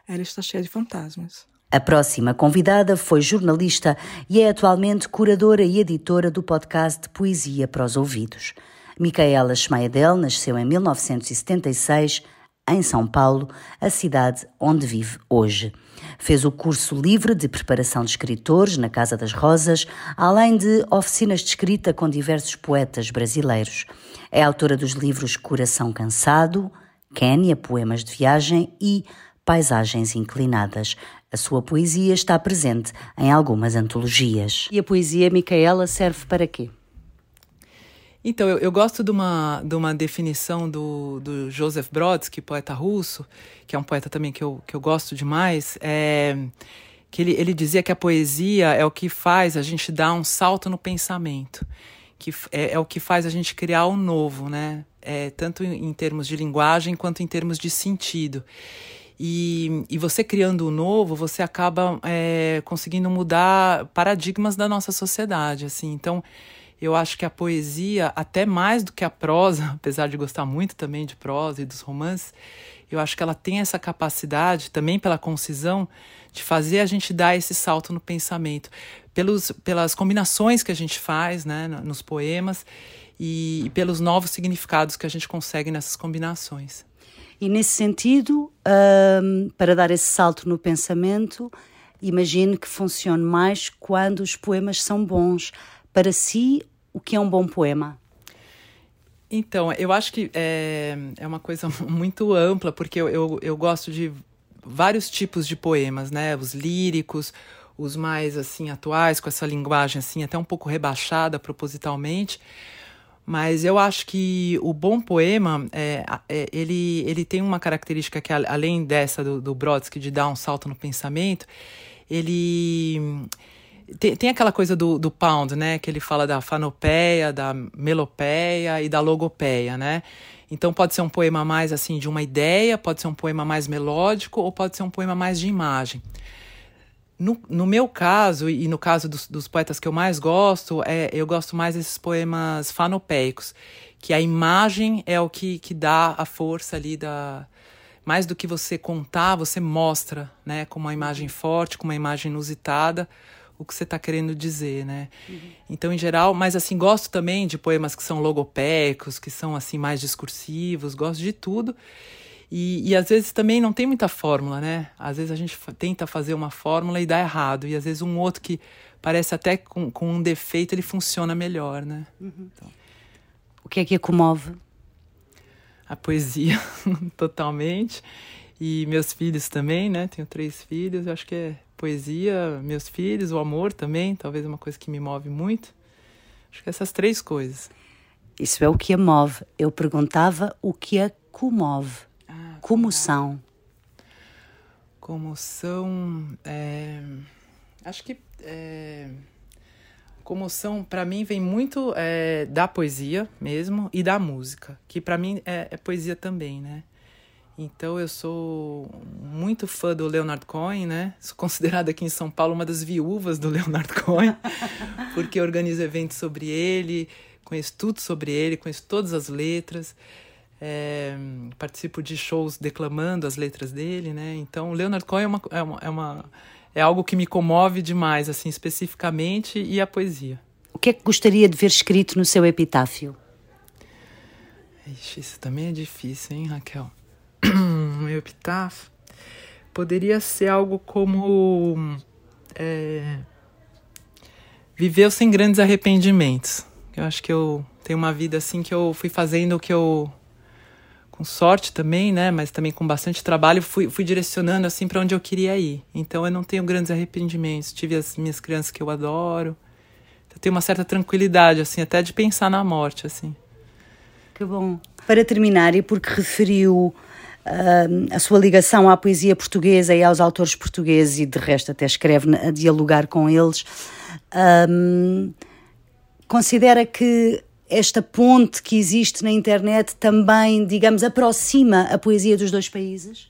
ela está cheia de fantasmas. A próxima convidada foi jornalista e é atualmente curadora e editora do podcast Poesia para os Ouvidos. Micaela Schmaedel nasceu em 1976 em São Paulo, a cidade onde vive hoje. Fez o curso livre de preparação de escritores na Casa das Rosas, além de oficinas de escrita com diversos poetas brasileiros. É autora dos livros Coração Cansado, Quênia, Poemas de Viagem e Paisagens Inclinadas. A sua poesia está presente em algumas antologias. E a poesia, Micaela, serve para quê? Então, eu, eu, gosto de uma, de uma definição do, do Joseph Brodsky, poeta russo, que é um poeta também que eu, que eu gosto demais, é, que ele, ele dizia que a poesia é o que faz a gente dar um salto no pensamento, que é, é o que faz a gente criar o novo, né? É, tanto em, em termos de linguagem quanto em termos de sentido. E, e você criando o novo, você acaba é, conseguindo mudar paradigmas da nossa sociedade, assim. Então, eu acho que a poesia, até mais do que a prosa, apesar de gostar muito também de prosa e dos romances, eu acho que ela tem essa capacidade, também pela concisão, de fazer a gente dar esse salto no pensamento, pelos, pelas combinações que a gente faz né, nos poemas e, e pelos novos significados que a gente consegue nessas combinações. E nesse sentido, um, para dar esse salto no pensamento, imagino que funcione mais quando os poemas são bons. Para si, o que é um bom poema? Então, eu acho que é, é uma coisa muito ampla, porque eu, eu, eu gosto de vários tipos de poemas, né? Os líricos, os mais assim atuais, com essa linguagem assim até um pouco rebaixada propositalmente. Mas eu acho que o bom poema, é, é, ele, ele tem uma característica que, além dessa do, do Brodsky, de dar um salto no pensamento, ele tem, tem aquela coisa do, do Pound, né? Que ele fala da fanopeia, da melopeia e da logopeia, né? Então pode ser um poema mais assim de uma ideia, pode ser um poema mais melódico ou pode ser um poema mais de imagem. No, no meu caso, e no caso dos, dos poetas que eu mais gosto, é, eu gosto mais desses poemas fanopeicos, que a imagem é o que, que dá a força ali da. Mais do que você contar, você mostra, né? Com uma imagem forte, com uma imagem inusitada, o que você está querendo dizer, né? Uhum. Então, em geral, mas assim, gosto também de poemas que são logopéicos, que são assim mais discursivos, gosto de tudo. E, e às vezes também não tem muita fórmula, né? Às vezes a gente tenta fazer uma fórmula e dá errado. E às vezes um outro que parece até com, com um defeito, ele funciona melhor, né? Uhum. Então. O que é que a comove? a poesia totalmente. E meus filhos também, né? Tenho três filhos, eu acho que é poesia, meus filhos, o amor também, talvez é uma coisa que me move muito. Acho que essas três coisas. Isso é o que a move. Eu perguntava o que a comove. Ah, Comoção. Comoção. É... Acho que. É... Comoção, para mim, vem muito é, da poesia mesmo e da música, que para mim é, é, poesia também, né? Então eu sou muito fã do Leonard Cohen, né? Sou considerada aqui em São Paulo uma das viúvas do Leonard Cohen, porque organizo eventos sobre ele, conheço tudo sobre ele, conheço todas as letras, é, participo de shows declamando as letras dele, né? Então Leonard Cohen é uma, é uma, é uma é algo que me comove demais, assim, especificamente, e a poesia. O que é que gostaria de ver escrito no seu epitáfio? Ixi, isso também é difícil, hein, Raquel? Meu epitáfio poderia ser algo como é, viveu sem grandes arrependimentos. Eu acho que eu tenho uma vida assim que eu fui fazendo o que eu com sorte também, né? Mas também com bastante trabalho, fui, fui direcionando assim para onde eu queria ir. Então eu não tenho grandes arrependimentos. Tive as minhas crianças que eu adoro. Eu tenho uma certa tranquilidade, assim, até de pensar na morte, assim. Que bom. Para terminar, e porque referiu a sua ligação à poesia portuguesa e aos autores portugueses, e de resto até escreve a dialogar com eles, um, considera que esta ponte que existe na internet também, digamos, aproxima a poesia dos dois países?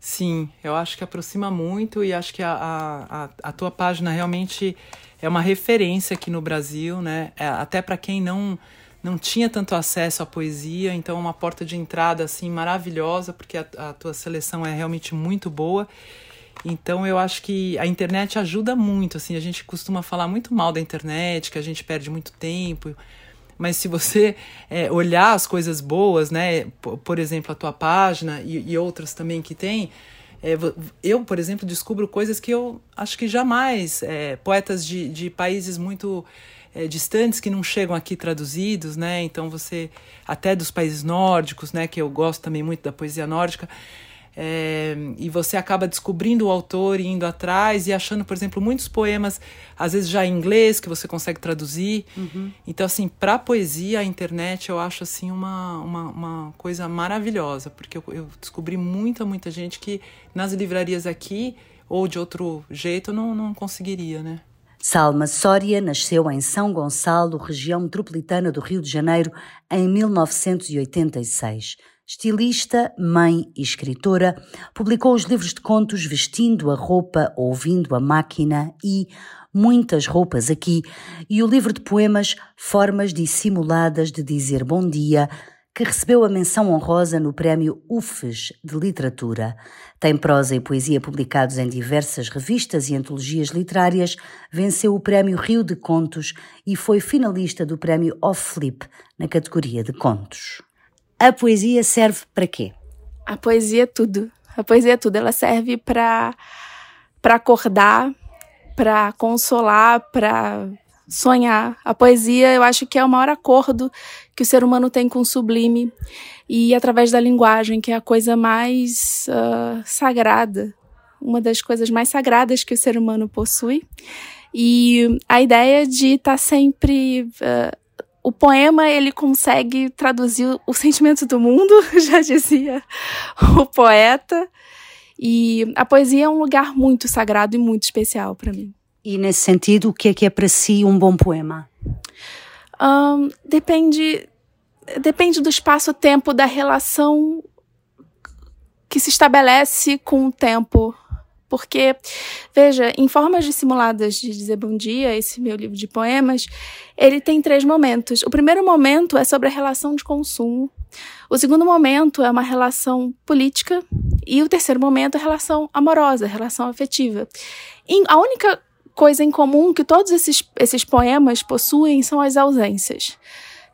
Sim, eu acho que aproxima muito e acho que a, a, a tua página realmente é uma referência aqui no Brasil, né? É, até para quem não não tinha tanto acesso à poesia, então é uma porta de entrada assim maravilhosa, porque a, a tua seleção é realmente muito boa. Então eu acho que a internet ajuda muito, assim, a gente costuma falar muito mal da internet, que a gente perde muito tempo, mas se você é, olhar as coisas boas, né, por, por exemplo, a tua página e, e outras também que tem, é, eu, por exemplo, descubro coisas que eu acho que jamais é, poetas de, de países muito é, distantes que não chegam aqui traduzidos, né? Então você até dos países nórdicos, né? Que eu gosto também muito da poesia nórdica. É, e você acaba descobrindo o autor e indo atrás e achando, por exemplo, muitos poemas, às vezes já em inglês, que você consegue traduzir. Uhum. Então, assim, para poesia, a internet eu acho assim uma, uma, uma coisa maravilhosa, porque eu, eu, descobri muita, muita gente que nas livrarias aqui ou de outro jeito não, não conseguiria, né? Salma Soria nasceu em São Gonçalo, região metropolitana do Rio de Janeiro, em 1986. Estilista, mãe e escritora, publicou os livros de contos Vestindo a Roupa, Ouvindo a Máquina e Muitas Roupas Aqui e o livro de poemas Formas Dissimuladas de Dizer Bom Dia, que recebeu a menção honrosa no Prémio UFES de Literatura. Tem prosa e poesia publicados em diversas revistas e antologias literárias, venceu o Prémio Rio de Contos e foi finalista do Prémio Off Flip na categoria de contos. A poesia serve para quê? A poesia é tudo. A poesia é tudo. Ela serve para para acordar, para consolar, para sonhar. A poesia, eu acho que é o maior acordo que o ser humano tem com o sublime e através da linguagem, que é a coisa mais uh, sagrada, uma das coisas mais sagradas que o ser humano possui. E a ideia de estar tá sempre uh, o poema ele consegue traduzir o sentimento do mundo, já dizia o poeta. E a poesia é um lugar muito sagrado e muito especial para mim. E nesse sentido, o que é que é para si um bom poema? Um, depende, depende do espaço-tempo, da relação que se estabelece com o tempo porque, veja, em Formas Dissimuladas de Dizer Bom Dia, esse meu livro de poemas, ele tem três momentos. O primeiro momento é sobre a relação de consumo. O segundo momento é uma relação política. E o terceiro momento é a relação amorosa, a relação afetiva. E a única coisa em comum que todos esses, esses poemas possuem são as ausências.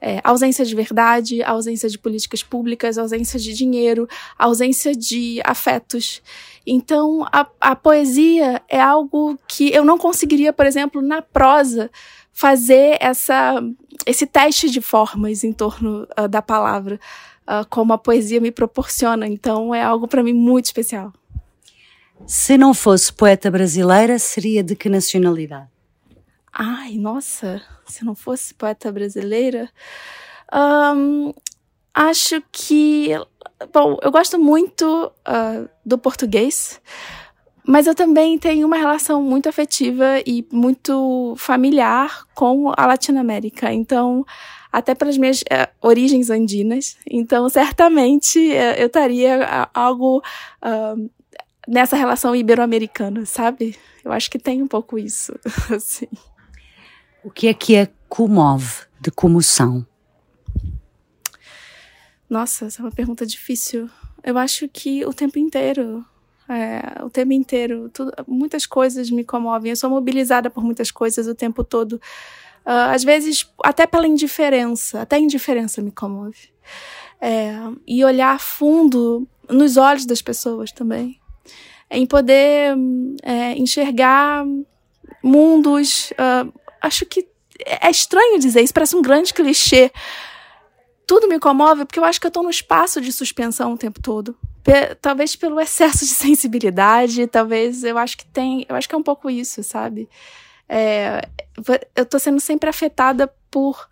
É, ausência de verdade, ausência de políticas públicas, ausência de dinheiro, ausência de afetos. Então, a, a poesia é algo que eu não conseguiria, por exemplo, na prosa, fazer essa, esse teste de formas em torno uh, da palavra. uh, como a poesia me proporciona. Então é algo para mim muito especial. Se não fosse poeta brasileira, seria de que nacionalidade? Ai, nossa, se não fosse poeta brasileira, acho que. Bom, eu gosto muito uh, do português, mas eu também tenho uma relação muito afetiva e muito familiar com a Latinoamérica. Então, até pelas minhas uh, origens andinas. Então, certamente uh, eu estaria algo nessa relação ibero-americana, sabe? Eu acho que tem um pouco isso, assim. O que é que é comove de comoção? Nossa, essa é uma pergunta difícil. Eu acho que o tempo inteiro. É, o tempo inteiro. Tudo, muitas coisas me comovem. Eu sou mobilizada por muitas coisas o tempo todo. Uh, às vezes, até pela indiferença. Até a indiferença me comove. É, e olhar fundo nos olhos das pessoas também. Em poder é, enxergar mundos, uh, acho que é estranho dizer isso, parece um grande clichê. Tudo me comove porque eu acho que eu estou no espaço de suspensão o tempo todo. Talvez pelo excesso de sensibilidade, talvez eu acho que tem, eu acho que é um pouco isso, sabe? É, eu estou sendo sempre afetada por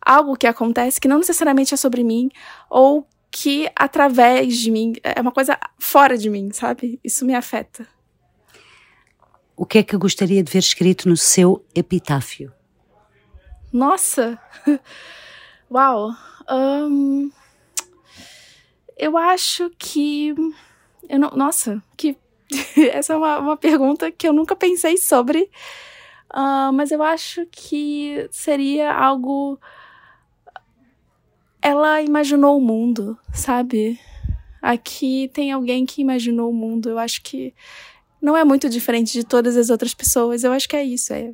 algo que acontece que não necessariamente é sobre mim ou que através de mim é uma coisa fora de mim, sabe? Isso me afeta. O que é que gostaria de ver escrito no seu epitáfio? Nossa! Uau! Um, eu acho que. Eu não, nossa, que. Essa é uma, uma pergunta que eu nunca pensei sobre. Uh, mas eu acho que seria algo. Ela imaginou o mundo, sabe? Aqui tem alguém que imaginou o mundo. Eu acho que não é muito diferente de todas as outras pessoas. Eu acho que é isso, é,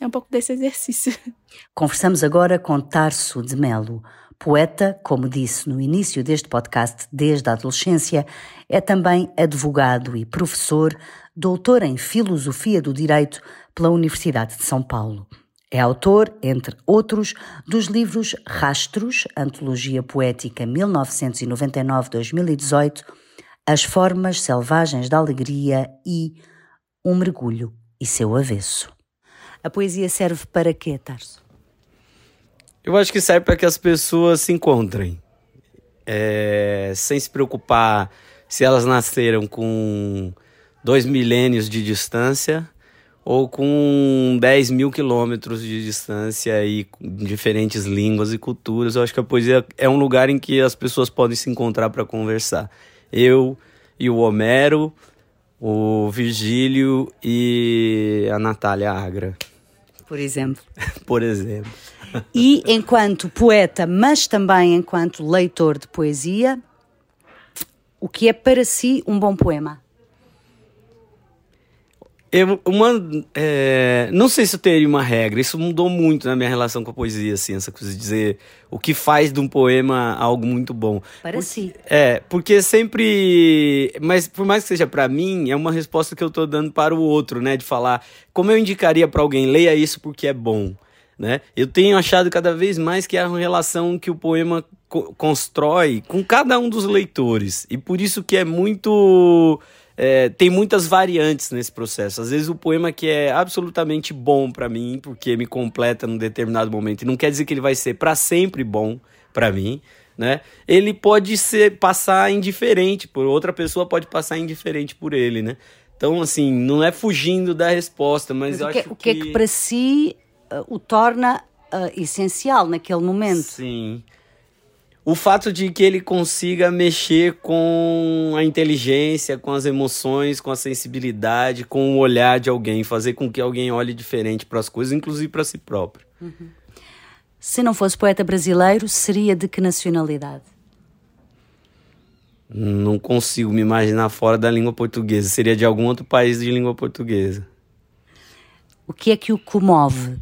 é um pouco desse exercício. Conversamos agora com Tarso de Melo. Poeta, como disse no início deste podcast, desde a adolescência, é também advogado e professor, doutor em Filosofia do Direito pela Universidade de São Paulo. É autor, entre outros, dos livros Rastros, Antologia Poética 1999-2018, as Formas Selvagens da Alegria e Um Mergulho e seu avesso. A poesia serve para quê, Tarso? Eu acho que serve para que as pessoas se encontrem, é, sem se preocupar se elas nasceram com dois milênios de distância ou com 10 mil quilômetros de distância e diferentes línguas e culturas. Eu acho que a poesia é um lugar em que as pessoas podem se encontrar para conversar eu e o Homero, o Virgílio e a Natália Agra. Por exemplo. Por exemplo. E enquanto poeta, mas também enquanto leitor de poesia, o que é para si um bom poema? Eu, uma, é, não sei se eu teria uma regra, isso mudou muito na minha relação com a poesia, assim, essa coisa de dizer o que faz de um poema algo muito bom. Si. É, porque sempre. Mas por mais que seja para mim, é uma resposta que eu tô dando para o outro, né? De falar como eu indicaria para alguém, leia isso porque é bom. Né? Eu tenho achado cada vez mais que é uma relação que o poema co constrói com cada um dos leitores. E por isso que é muito é, tem muitas variantes nesse processo. Às vezes o poema que é absolutamente bom para mim, porque me completa num determinado momento, e não quer dizer que ele vai ser para sempre bom para mim, né? Ele pode ser passar indiferente por outra pessoa pode passar indiferente por ele, né? Então assim, não é fugindo da resposta, mas, mas eu o que, acho o que, que é que para si uh, o torna uh, essencial naquele momento? Sim o fato de que ele consiga mexer com a inteligência, com as emoções, com a sensibilidade, com o olhar de alguém, fazer com que alguém olhe diferente para as coisas, inclusive para si próprio. Uhum. Se não fosse poeta brasileiro, seria de que nacionalidade? Não consigo me imaginar fora da língua portuguesa. Seria de algum outro país de língua portuguesa. O que é que o comove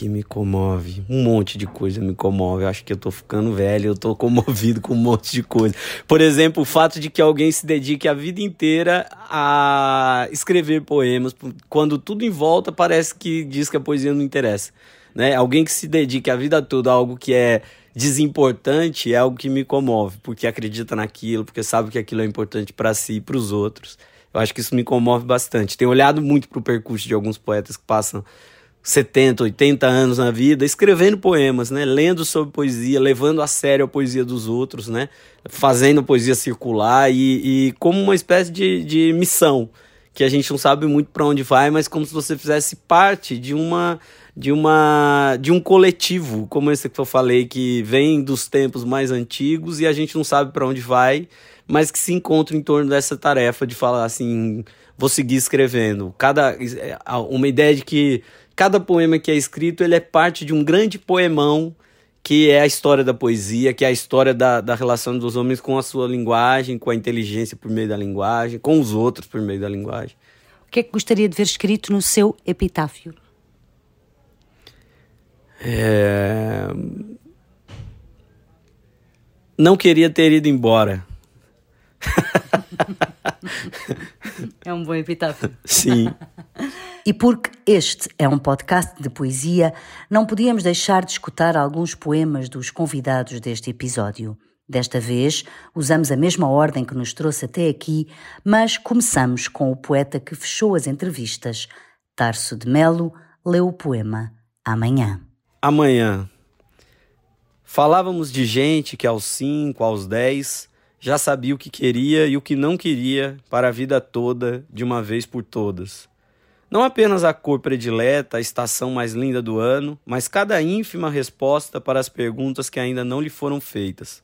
que me comove. Um monte de coisa me comove. Eu acho que eu tô ficando velho, eu tô comovido com um monte de coisa. Por exemplo, o fato de que alguém se dedique a vida inteira a escrever poemas, quando tudo em volta parece que diz que a poesia não interessa. Né? Alguém que se dedique a vida toda a algo que é desimportante é algo que me comove, porque acredita naquilo, porque sabe que aquilo é importante para si e para os outros. Eu acho que isso me comove bastante. Tenho olhado muito para o percurso de alguns poetas que passam 70, 80 anos na vida, escrevendo poemas, né? Lendo sobre poesia, levando a sério a poesia dos outros, né? Fazendo poesia circular e, e como uma espécie de, de missão que a gente não sabe muito para onde vai, mas como se você fizesse parte de uma de uma de um coletivo, como esse que eu falei que vem dos tempos mais antigos e a gente não sabe para onde vai, mas que se encontra em torno dessa tarefa de falar assim, vou seguir escrevendo. Cada é, uma ideia de que cada poema que é escrito ele é parte de um grande poemão que é a história da poesia, que é a história da, da relação dos homens com a sua linguagem, com a inteligência por meio da linguagem, com os outros por meio da linguagem. O que é que gostaria de ver escrito no seu epitáfio? É... Não queria ter ido embora. é um bom epitáfio. Sim. E porque este é um podcast de poesia, não podíamos deixar de escutar alguns poemas dos convidados deste episódio. Desta vez, usamos a mesma ordem que nos trouxe até aqui, mas começamos com o poeta que fechou as entrevistas. Tarso de Melo leu o poema Amanhã. Amanhã. Falávamos de gente que aos cinco, aos dez, já sabia o que queria e o que não queria para a vida toda, de uma vez por todas. Não apenas a cor predileta, a estação mais linda do ano, mas cada ínfima resposta para as perguntas que ainda não lhe foram feitas.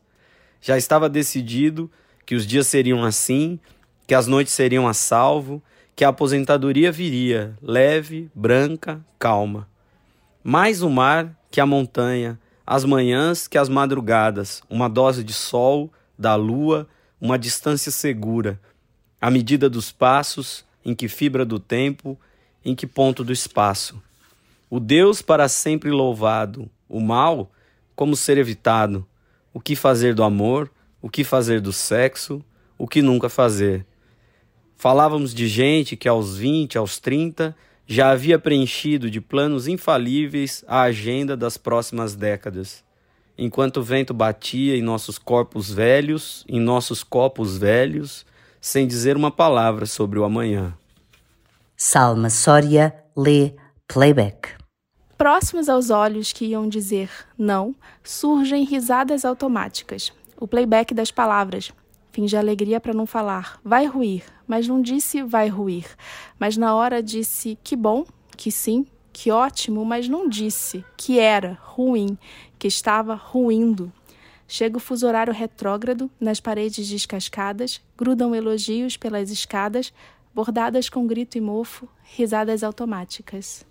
Já estava decidido que os dias seriam assim, que as noites seriam a salvo, que a aposentadoria viria, leve, branca, calma. Mais o mar que a montanha, as manhãs que as madrugadas, uma dose de sol, da lua, uma distância segura, a medida dos passos, em que fibra do tempo, em que ponto do espaço. O Deus para sempre louvado, o mal como ser evitado, o que fazer do amor, o que fazer do sexo, o que nunca fazer. Falávamos de gente que aos 20, aos 30, já havia preenchido de planos infalíveis a agenda das próximas décadas. Enquanto o vento batia em nossos corpos velhos, em nossos copos velhos, sem dizer uma palavra sobre o amanhã. Salma Soria lê playback. Próximos aos olhos que iam dizer não, surgem risadas automáticas. O playback das palavras. Finge alegria para não falar. Vai ruir, mas não disse vai ruir. Mas na hora disse que bom, que sim, que ótimo, mas não disse que era ruim, que estava ruindo. Chega o fuso horário retrógrado, nas paredes descascadas, grudam elogios pelas escadas, bordadas com grito e mofo, risadas automáticas.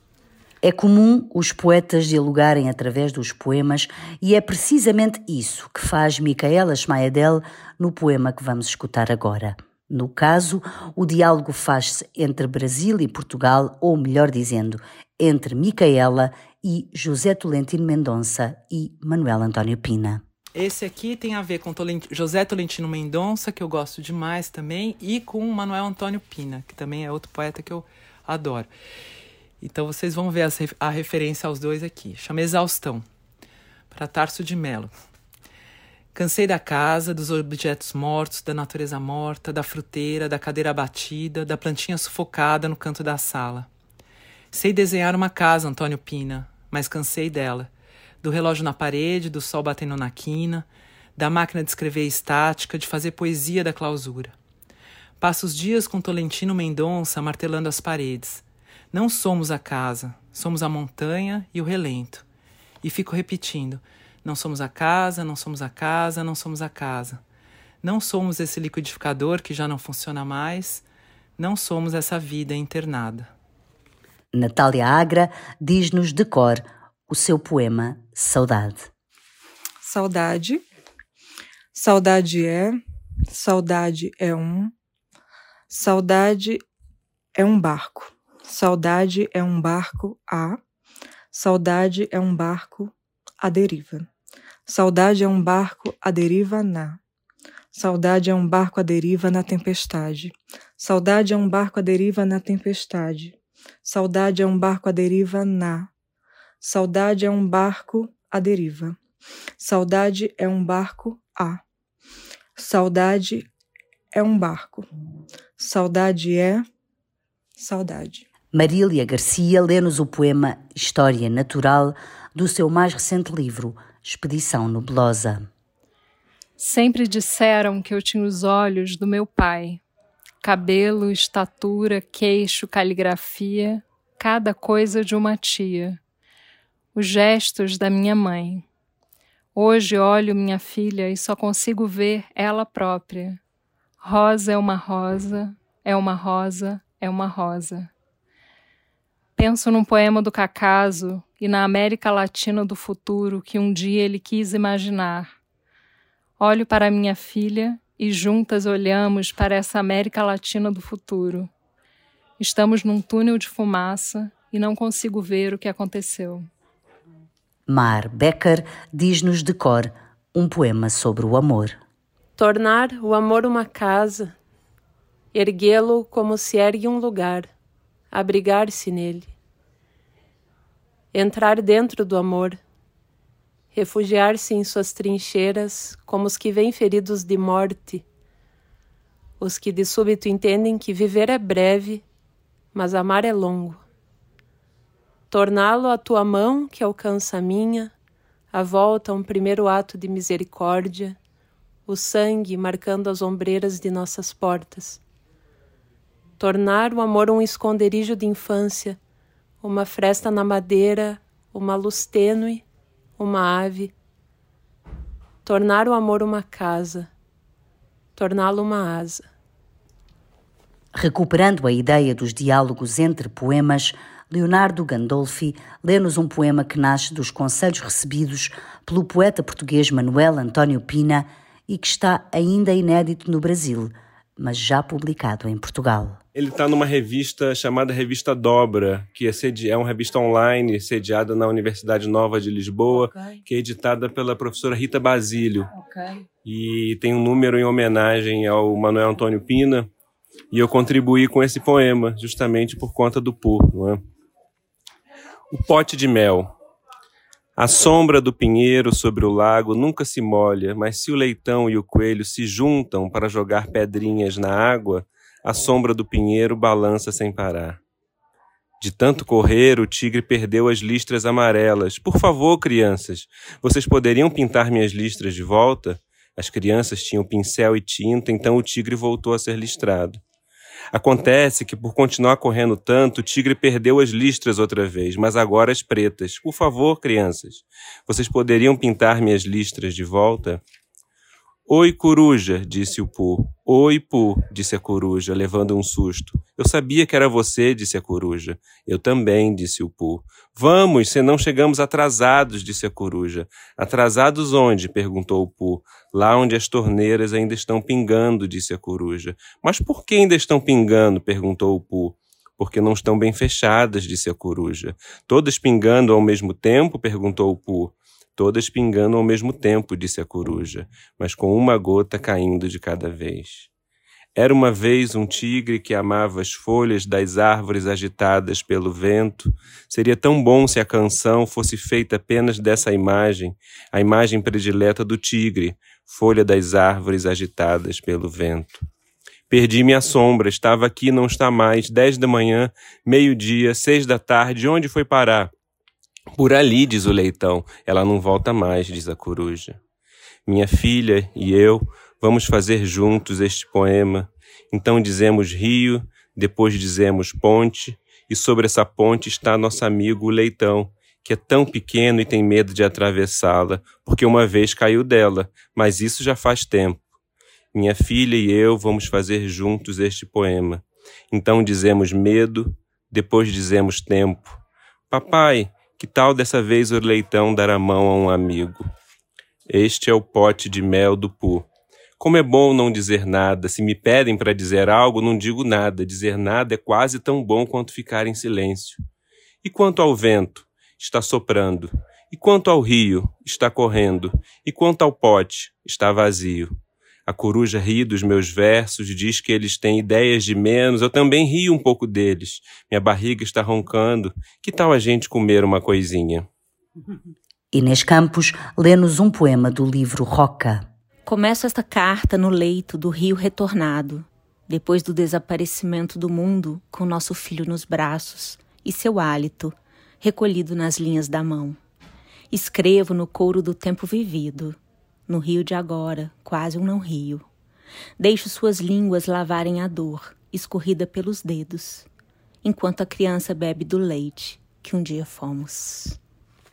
É comum os poetas dialogarem através dos poemas e é precisamente isso que faz Micaela Schmaedel no poema que vamos escutar agora. No caso, o diálogo faz-se entre Brasil e Portugal, ou melhor dizendo, entre Micaela e José Tolentino Mendonça e Manuel António Pina. Esse aqui tem a ver com José Tolentino Mendonça, que eu gosto demais também, e com Manuel Antônio Pina, que também é outro poeta que eu adoro. Então vocês vão ver a referência aos dois aqui. Chama Exaustão, para Tarso de Melo. Cansei da casa, dos objetos mortos, da natureza morta, da fruteira, da cadeira abatida, da plantinha sufocada no canto da sala. Sei desenhar uma casa, Antônio Pina, mas cansei dela do relógio na parede, do sol batendo na quina, da máquina de escrever estática, de fazer poesia da clausura. Passo os dias com Tolentino Mendonça martelando as paredes. Não somos a casa, somos a montanha e o relento. E fico repetindo: não somos a casa, não somos a casa, não somos a casa. Não somos esse liquidificador que já não funciona mais. Não somos essa vida internada. Natália Agra diz-nos de cor o seu poema Saudade. Saudade. Saudade é, saudade é um, saudade é um barco. Saudade é um barco a, saudade é um barco à deriva. Saudade é um barco à deriva na. Saudade é um barco à deriva na tempestade. Saudade é um barco à deriva na tempestade. Saudade é um barco à deriva na Saudade é um barco à deriva. Saudade é um barco A. Saudade é um barco. Saudade é saudade. Marília Garcia lê-nos o poema História Natural do seu mais recente livro, Expedição Nublosa. Sempre disseram que eu tinha os olhos do meu pai. Cabelo, estatura, queixo, caligrafia, cada coisa de uma tia. Os gestos da minha mãe. Hoje olho minha filha e só consigo ver ela própria. Rosa é uma rosa, é uma rosa, é uma rosa. Penso num poema do Cacaso e na América Latina do futuro que um dia ele quis imaginar. Olho para minha filha e juntas olhamos para essa América Latina do futuro. Estamos num túnel de fumaça e não consigo ver o que aconteceu. Mar Becker diz-nos de cor um poema sobre o amor. Tornar o amor uma casa, erguê-lo como se ergue um lugar, abrigar-se nele. Entrar dentro do amor, refugiar-se em suas trincheiras como os que vêm feridos de morte, os que de súbito entendem que viver é breve, mas amar é longo. Torná-lo a tua mão que alcança a minha, a volta a um primeiro ato de misericórdia, o sangue marcando as ombreiras de nossas portas. Tornar o amor um esconderijo de infância, uma fresta na madeira, uma luz tênue, uma ave. Tornar o amor uma casa, torná-lo uma asa. Recuperando a ideia dos diálogos entre poemas, Leonardo Gandolfi lê-nos um poema que nasce dos conselhos recebidos pelo poeta português Manuel António Pina e que está ainda inédito no Brasil, mas já publicado em Portugal. Ele está numa revista chamada Revista Dobra, que é, sedi é uma revista online sediada na Universidade Nova de Lisboa, okay. que é editada pela professora Rita Basílio. Okay. E tem um número em homenagem ao Manuel Antônio Pina, e eu contribuí com esse poema, justamente por conta do Pur. É? O pote de mel. A sombra do pinheiro sobre o lago nunca se molha, mas se o leitão e o coelho se juntam para jogar pedrinhas na água, a sombra do pinheiro balança sem parar. De tanto correr, o tigre perdeu as listras amarelas. Por favor, crianças, vocês poderiam pintar minhas listras de volta? As crianças tinham pincel e tinta, então o tigre voltou a ser listrado. Acontece que, por continuar correndo tanto, o tigre perdeu as listras outra vez, mas agora as pretas. Por favor, crianças, vocês poderiam pintar minhas listras de volta? Oi, coruja, disse o Pô. Oi, Pô, disse a coruja, levando um susto. Eu sabia que era você, disse a coruja. Eu também, disse o Pô. Vamos, senão chegamos atrasados, disse a coruja. Atrasados onde? perguntou o Pô. Lá onde as torneiras ainda estão pingando, disse a coruja. Mas por que ainda estão pingando? perguntou o Pô. Porque não estão bem fechadas, disse a coruja. Todas pingando ao mesmo tempo? perguntou o Pô. Todas pingando ao mesmo tempo, disse a coruja, mas com uma gota caindo de cada vez. Era uma vez um tigre que amava as folhas das árvores agitadas pelo vento. Seria tão bom se a canção fosse feita apenas dessa imagem, a imagem predileta do tigre, folha das árvores agitadas pelo vento. Perdi minha sombra, estava aqui, não está mais. Dez da manhã, meio-dia, seis da tarde, onde foi parar? Por ali, diz o leitão, ela não volta mais, diz a coruja. Minha filha e eu vamos fazer juntos este poema. Então dizemos rio, depois dizemos ponte, e sobre essa ponte está nosso amigo o leitão, que é tão pequeno e tem medo de atravessá-la, porque uma vez caiu dela, mas isso já faz tempo. Minha filha e eu vamos fazer juntos este poema. Então dizemos medo, depois dizemos tempo. Papai, que tal dessa vez o leitão dar a mão a um amigo? Este é o pote de mel do Pu. Como é bom não dizer nada. Se me pedem para dizer algo, não digo nada. Dizer nada é quase tão bom quanto ficar em silêncio. E quanto ao vento? Está soprando. E quanto ao rio? Está correndo. E quanto ao pote? Está vazio. A coruja ri dos meus versos, diz que eles têm ideias de menos. Eu também rio um pouco deles. Minha barriga está roncando. Que tal a gente comer uma coisinha? Inês Campos lê-nos um poema do livro Roca. Começo esta carta no leito do rio retornado, depois do desaparecimento do mundo, com nosso filho nos braços e seu hálito recolhido nas linhas da mão. Escrevo no couro do tempo vivido, no rio de agora, quase um não rio. Deixo suas línguas lavarem a dor, escorrida pelos dedos, enquanto a criança bebe do leite que um dia fomos.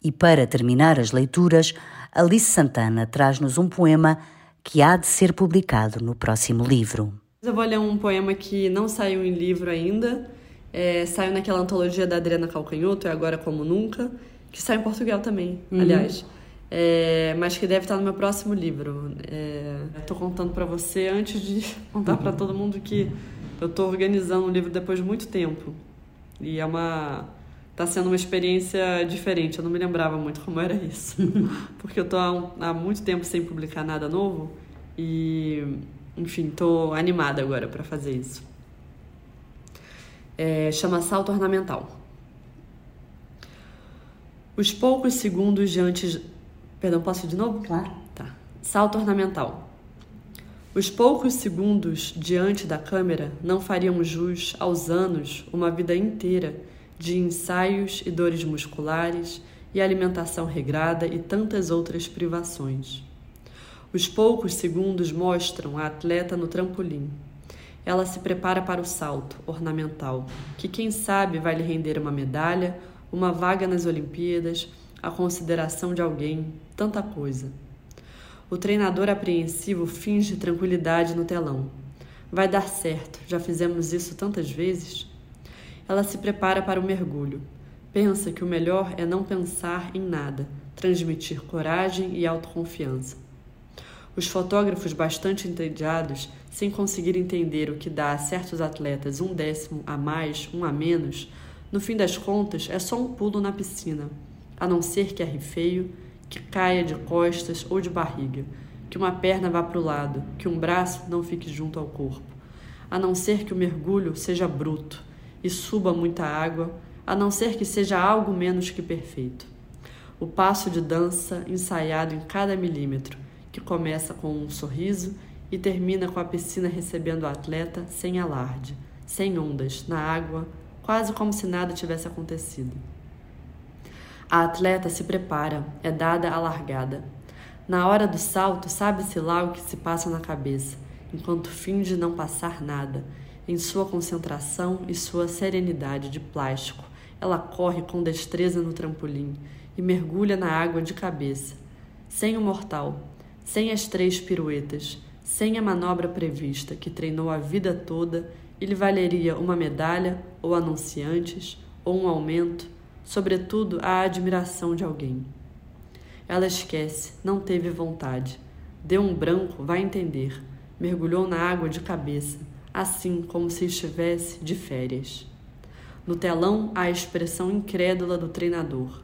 E para terminar as leituras, Alice Santana traz-nos um poema que há de ser publicado no próximo livro. Eu vou ler um poema que não saiu em livro ainda, é, saiu naquela antologia da Adriana Calcanhoto, É Agora Como Nunca, que sai em Portugal também, uhum. aliás. É, mas que deve estar no meu próximo livro. Estou é, contando para você antes de contar para todo mundo que eu estou organizando um livro depois de muito tempo. E é uma tá sendo uma experiência diferente. Eu não me lembrava muito como era isso. Porque eu tô há, há muito tempo sem publicar nada novo e, enfim, tô animada agora para fazer isso. É, chama Salto Ornamental. Os poucos segundos diante. Perdão, posso ir de novo? Claro. Tá. Salto ornamental. Os poucos segundos diante da câmera não fariam jus aos anos, uma vida inteira de ensaios e dores musculares e alimentação regrada e tantas outras privações. Os poucos segundos mostram a atleta no trampolim. Ela se prepara para o salto ornamental, que quem sabe vai lhe render uma medalha, uma vaga nas Olimpíadas, a consideração de alguém, tanta coisa. O treinador apreensivo finge tranquilidade no telão. Vai dar certo, já fizemos isso tantas vezes. Ela se prepara para o mergulho. Pensa que o melhor é não pensar em nada, transmitir coragem e autoconfiança. Os fotógrafos bastante entediados, sem conseguir entender o que dá a certos atletas um décimo a mais, um a menos, no fim das contas é só um pulo na piscina, a não ser que arre feio, que caia de costas ou de barriga, que uma perna vá para o lado, que um braço não fique junto ao corpo, a não ser que o mergulho seja bruto, e suba muita água, a não ser que seja algo menos que perfeito. O passo de dança ensaiado em cada milímetro, que começa com um sorriso e termina com a piscina recebendo o atleta sem alarde, sem ondas, na água, quase como se nada tivesse acontecido. A atleta se prepara, é dada a largada. Na hora do salto, sabe-se lá o que se passa na cabeça, enquanto finge não passar nada em sua concentração e sua serenidade de plástico, ela corre com destreza no trampolim e mergulha na água de cabeça, sem o mortal, sem as três piruetas, sem a manobra prevista que treinou a vida toda e lhe valeria uma medalha ou anunciantes ou um aumento, sobretudo a admiração de alguém. Ela esquece, não teve vontade. Deu um branco, vai entender. Mergulhou na água de cabeça assim como se estivesse de férias. No telão, a expressão incrédula do treinador,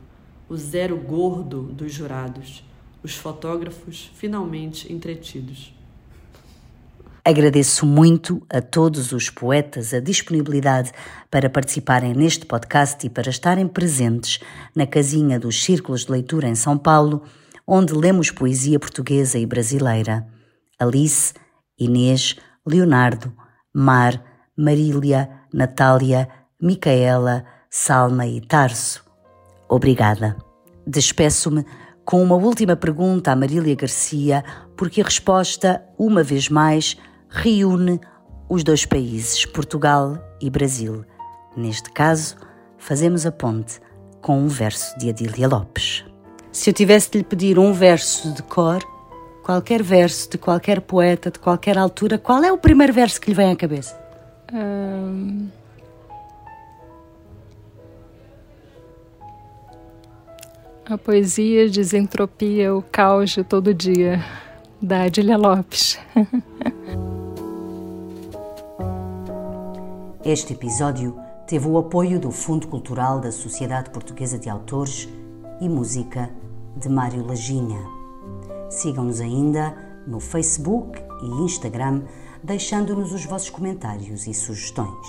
o zero gordo dos jurados, os fotógrafos finalmente entretidos. Agradeço muito a todos os poetas a disponibilidade para participarem neste podcast e para estarem presentes na casinha dos Círculos de Leitura em São Paulo, onde lemos poesia portuguesa e brasileira. Alice, Inês, Leonardo, Mar, Marília, Natália, Micaela, Salma e Tarso. Obrigada. Despeço-me com uma última pergunta a Marília Garcia, porque a resposta, uma vez mais, reúne os dois países, Portugal e Brasil. Neste caso, fazemos a ponte com um verso de Adília Lopes. Se eu tivesse de lhe pedir um verso de cor, qualquer verso de qualquer poeta, de qualquer altura, qual é o primeiro verso que lhe vem à cabeça? A poesia desentropia o caos de todo dia, da Adília Lopes. este episódio teve o apoio do Fundo Cultural da Sociedade Portuguesa de Autores e Música de Mário Laginha. Sigam-nos ainda no Facebook e Instagram, deixando-nos os vossos comentários e sugestões.